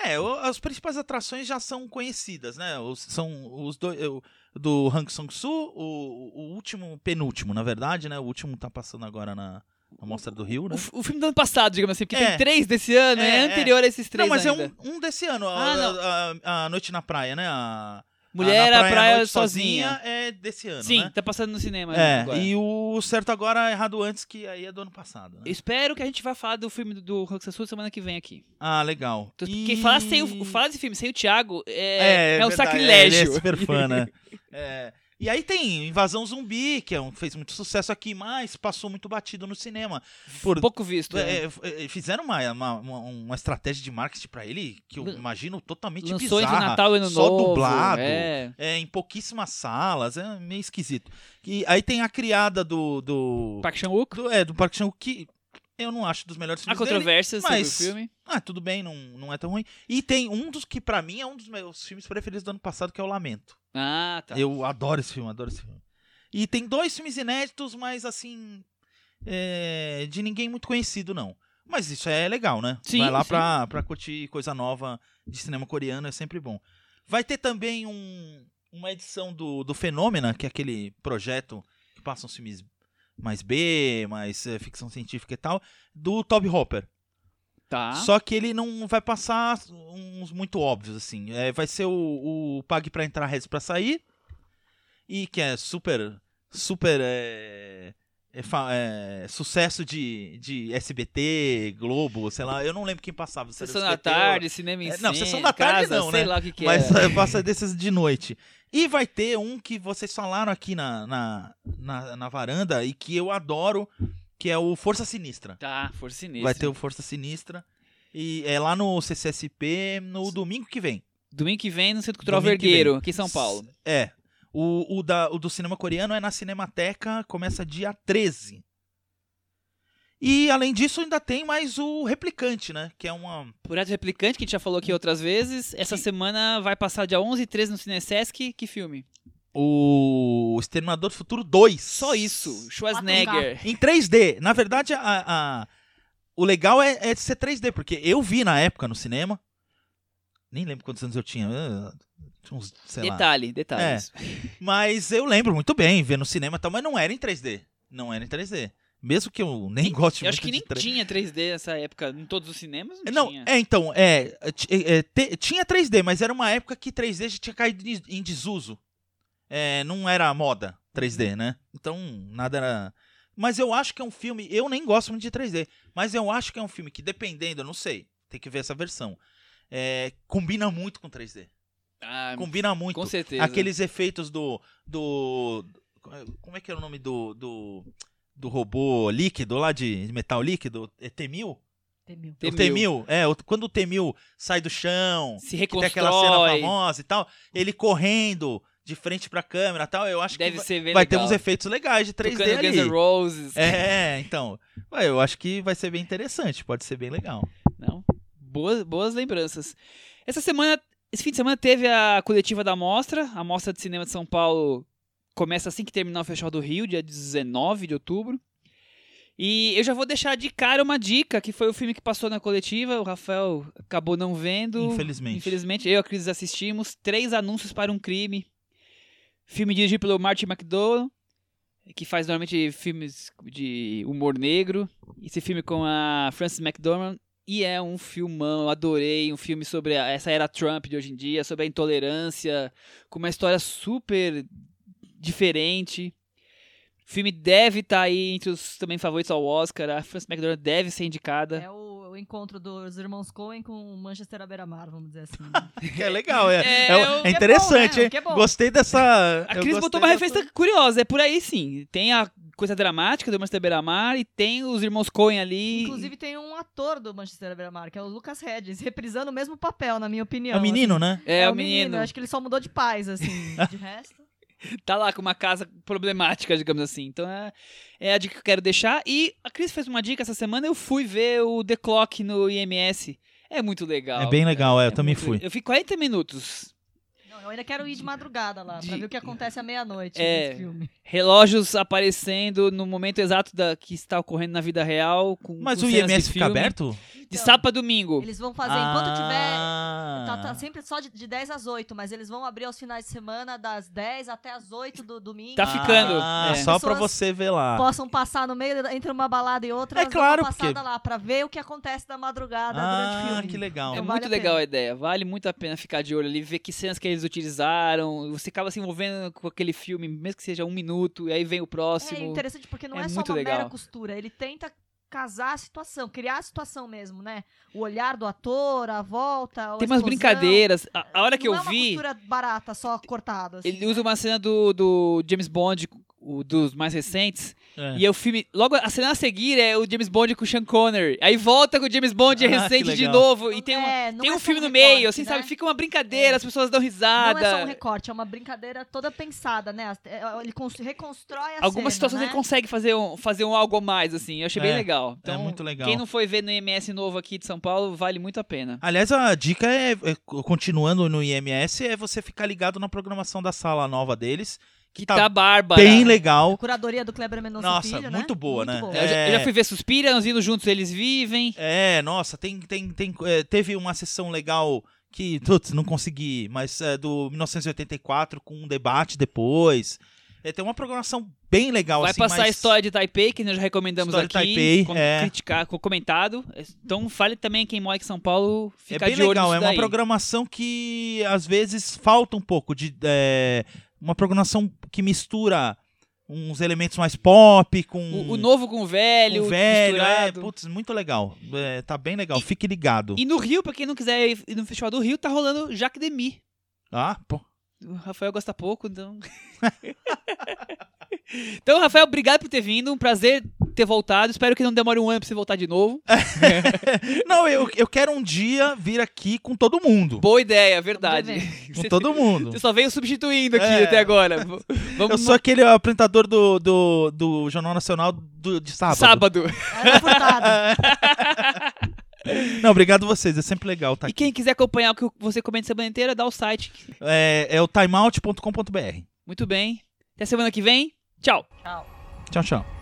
É, o- as principais atrações já são conhecidas, né? Os, são os dois. o- Do Hang Sung-soo, o, o último, penúltimo, na verdade, né? O último tá passando agora na, Mostra do Rio, O, né? f- o filme do ano passado, digamos assim, porque É. tem três desse ano, é, É, é. anterior a esses três Não, mas ainda. é um, um desse ano, a, Ah, a- a- a Noite na Praia, né? A, Mulher a à Na praia, Noite sozinha. é desse ano, Sim, né? tá passando no cinema É, agora. e o certo agora é errado antes, que aí é do ano passado, né? Espero que a gente vá falar do filme do, do Rock Sansu semana que vem aqui. Ah, legal. Porque E- falar, sem o, falar desse filme sem o Thiago é, é, um verdade, sacrilégio. Ele é super fã, né? (laughs) É, E aí tem Invasão Zumbi, que é um- fez muito sucesso aqui, mas passou muito batido no cinema. Por, Pouco visto. né? é, é, fizeram uma, uma, uma- estratégia de marketing pra ele que eu imagino totalmente Lançou bizarra. Natal e Ano só Novo. dublado. É. É, em pouquíssimas salas, é meio esquisito. E aí tem a criada do. do, Park Chan-wook. do é, do Park Chan-wook, que eu não acho dos melhores Há filmes dele. controvérsias sobre o mas- filme. Ah, tudo bem, não, não é tão ruim. E tem um dos que pra mim é um dos meus filmes preferidos do ano passado, que é o Lamento. Ah, tá. Eu adoro esse filme, adoro esse filme. E tem dois filmes inéditos, mas assim. é, de ninguém muito conhecido, não. Mas isso é legal, né? Sim, Vai lá sim. pra, pra curtir coisa nova de cinema coreano, é sempre bom. Vai ter também um, uma edição do, do Fenômena, que é aquele projeto que passa uns filmes mais B, mais é, ficção científica e tal, do Toby Hopper. Tá. Só que ele não vai passar uns muito óbvios, assim. É, vai ser o, o Pague pra entrar, Reze pra sair. E que é super. Super. É, é é, sucesso de, de SBT, Globo, sei lá. Eu não lembro quem passava. Sessão da SBT ou- tarde, cinema em É, não, Sessão da Tarde casa, não, sei né? lá o que que Mas é. é, (laughs) passa desses de noite. E vai ter um que vocês falaram aqui na, na, na, na varanda e que eu adoro, que é o Força Sinistra. Tá, Força Sinistra. Vai ter o Força Sinistra. E é lá no CCSP no domingo que vem. Domingo que vem no Centro Cultural Domingo que Vergueiro, aqui em São Paulo. É. O, o, da, o do cinema coreano é na Cinemateca, começa dia 13. E além disso, ainda tem mais o Replicante, né? Que é uma. Projeto Replicante, que a gente já falou aqui outras vezes. Essa Sim. semana vai passar dia 11 e 13 no Cinesesc. Que filme? O Exterminador do Futuro 2. Só isso. Schwarzenegger. Em 3D. Na verdade, a, a- o legal é, é ser 3D, porque eu vi na época no cinema. Nem lembro quantos anos eu tinha. uns, sei lá. Detalhe, detalhes. Mas eu lembro muito bem, ver no cinema e tal, mas não era em 3D. Não era em 3D. Mesmo que eu nem goste Eu acho muito que nem de 3D. tinha 3D nessa época em todos os cinemas. Não, Não, tinha. é, então, é, é, te- tinha 3D, mas era uma época que 3D já tinha caído em desuso. É, não era moda 3D, né? Então, nada era. Mas eu acho que é um filme. Eu nem gosto muito de 3D, mas eu acho que é um filme que, dependendo, eu não sei, tem que ver essa versão. é, combina muito com 3D. Ah, Combina muito. com certeza. Aqueles efeitos do. do. Como é que era o nome do. do, do robô líquido lá de metal líquido? ET-1000? Temil. O Temil, é, quando o Temil sai do chão, Se que tem reconstrói. aquela cena famosa e tal, ele correndo de frente pra câmera e tal, eu acho Deve que bem vai ter uns efeitos legais de 3D Tocando Guns ali. N' Roses. É, então, eu acho que vai ser bem interessante, pode ser bem legal. Não. Boas, boas lembranças. Essa semana, esse fim de semana teve a coletiva da Mostra. A Mostra de Cinema de São Paulo começa assim que terminar o Festival do Rio, dia 19 de outubro. E eu já vou deixar de cara uma dica, que foi o filme que passou na coletiva. O Rafael acabou não vendo. Infelizmente. Infelizmente, eu e a Cris assistimos. Três Anúncios para um Crime. Filme dirigido pelo Martin McDowell, que faz normalmente filmes de humor negro. Esse filme com a Frances McDormand. E é um filmão, eu adorei. Um filme sobre essa era Trump de hoje em dia, sobre a intolerância, com uma história super diferente. O filme deve estar aí entre os também favoritos ao Oscar. A Frances McDormand deve ser indicada. É o, o encontro dos irmãos Coen com o Manchester à beira-mar, vamos dizer assim. (laughs) Que é legal, é, É, é, o é é interessante, bom, né? hein? O é. Gostei dessa. A Cris botou uma dessa- referência curiosa, é por aí sim. Tem a coisa dramática do Manchester Beira-Mar e tem os irmãos Coen ali. Inclusive tem um ator do Manchester à beira-mar, que é o Lucas Hedges, reprisando o mesmo papel, na minha opinião. É o menino, assim. né? é, o menino. Acho que ele só mudou de paz, assim. (laughs) De resto. (laughs) Tá lá com uma casa problemática, digamos assim. Então é, é a dica que eu quero deixar. E a Cris fez uma dica essa semana, eu fui ver o The Clock no IMS. É muito legal. É bem legal, é, eu também muito- fui. Eu fiquei 40 minutos. Eu ainda quero ir de madrugada lá, De- pra ver o que acontece à meia-noite É. nesse filme. Relógios aparecendo no momento exato da que está ocorrendo na vida real. Com, Mas com o IMS fica filme. aberto? De Então, sábado a domingo. Eles vão fazer, enquanto tiver Ah. Tá, tá sempre só de, de 10 às 8, mas eles vão abrir aos finais de semana das 10 até as 8 do domingo. Tá ficando, Ah, é. Só pra você ver lá. Possam passar no meio, entre uma balada e outra, É elas dão claro, uma passada porque- lá pra ver o que acontece da madrugada durante o Ah, filme. que legal. É Então muito vale a legal pena. a ideia. Vale muito a pena ficar de olho ali, ver que cenas que eles utilizaram. Você acaba se envolvendo com aquele filme, mesmo que seja um minuto, e aí vem o É próximo. interessante porque não É é, só muito uma mera legal. costura, ele tenta casar a situação, criar a situação mesmo, né? O olhar do ator, a volta, a Tem umas brincadeiras. A, a hora que não eu é uma vi, costura barata, só cortada. assim, ele né? usa uma cena do, do James Bond, o, dos mais recentes. É. E é o filme. Logo, a cena a seguir é o James Bond com o Sean Connery. Aí volta com o James Bond Ah, recente de novo. E tem um, É, não tem é um só filme no recorte, meio, assim, né? sabe? Fica uma brincadeira, É. as pessoas dão Não risada. é só um recorte, é uma brincadeira toda pensada, né? É, Ele cons- reconstrói a Algumas cena, situações né? ele consegue fazer um, fazer um algo a mais, assim. Eu achei bem É, legal. Então, muito legal. Quem não foi ver no IMS novo aqui de São Paulo, vale muito a pena. Aliás, a dica é, é, continuando no IMS, é você ficar ligado na programação da sala nova deles, que tá, Tá bárbara. bem legal. Curadoria do Kleber Mendonça Nossa, Filho, né? muito boa, né? Eu, já, eu já fui ver Suspira, Nós Indo Juntos Eles Vivem. É, nossa, tem, tem, tem, é, teve uma sessão legal que, putz, não consegui, mas é do 1984 com um debate depois. É, tem uma programação bem legal, Vai assim, passar a mas- história de Taipei, que nós já recomendamos História de aqui. Taipei, com, é. criticar, com comentado. Então fale também quem mora aqui em São Paulo, É fica bem de olho legal, nisso é uma daí. programação que às vezes falta um pouco de. é, uma programação que mistura uns elementos mais pop com. O, o novo com o velho, com velho, é, misturado. putz, muito legal. É, tá bem legal, fique ligado. E no Rio, pra quem não quiser ir no Festival do Rio, tá rolando Jacques Demy. Ah, pô. O Rafael gosta pouco, então. (laughs) então, Rafael, obrigado por ter vindo. Um prazer ter voltado. Espero que não demore um ano pra você voltar de novo. (laughs) Não, eu, eu quero um dia vir aqui com todo mundo. Boa ideia, verdade. Com Você, todo mundo. você só veio substituindo aqui É. até agora. Vamos Eu sou aquele apresentador do, do, do Jornal Nacional do, de sábado. sábado. Furtado. (laughs) Não, obrigado vocês, é sempre legal estar E aqui. quem quiser acompanhar o que você comenta a semana inteira, dá o site. É, é o timeout.com.br. Muito bem. Até semana que vem. Tchau. Tchau. Tchau, tchau.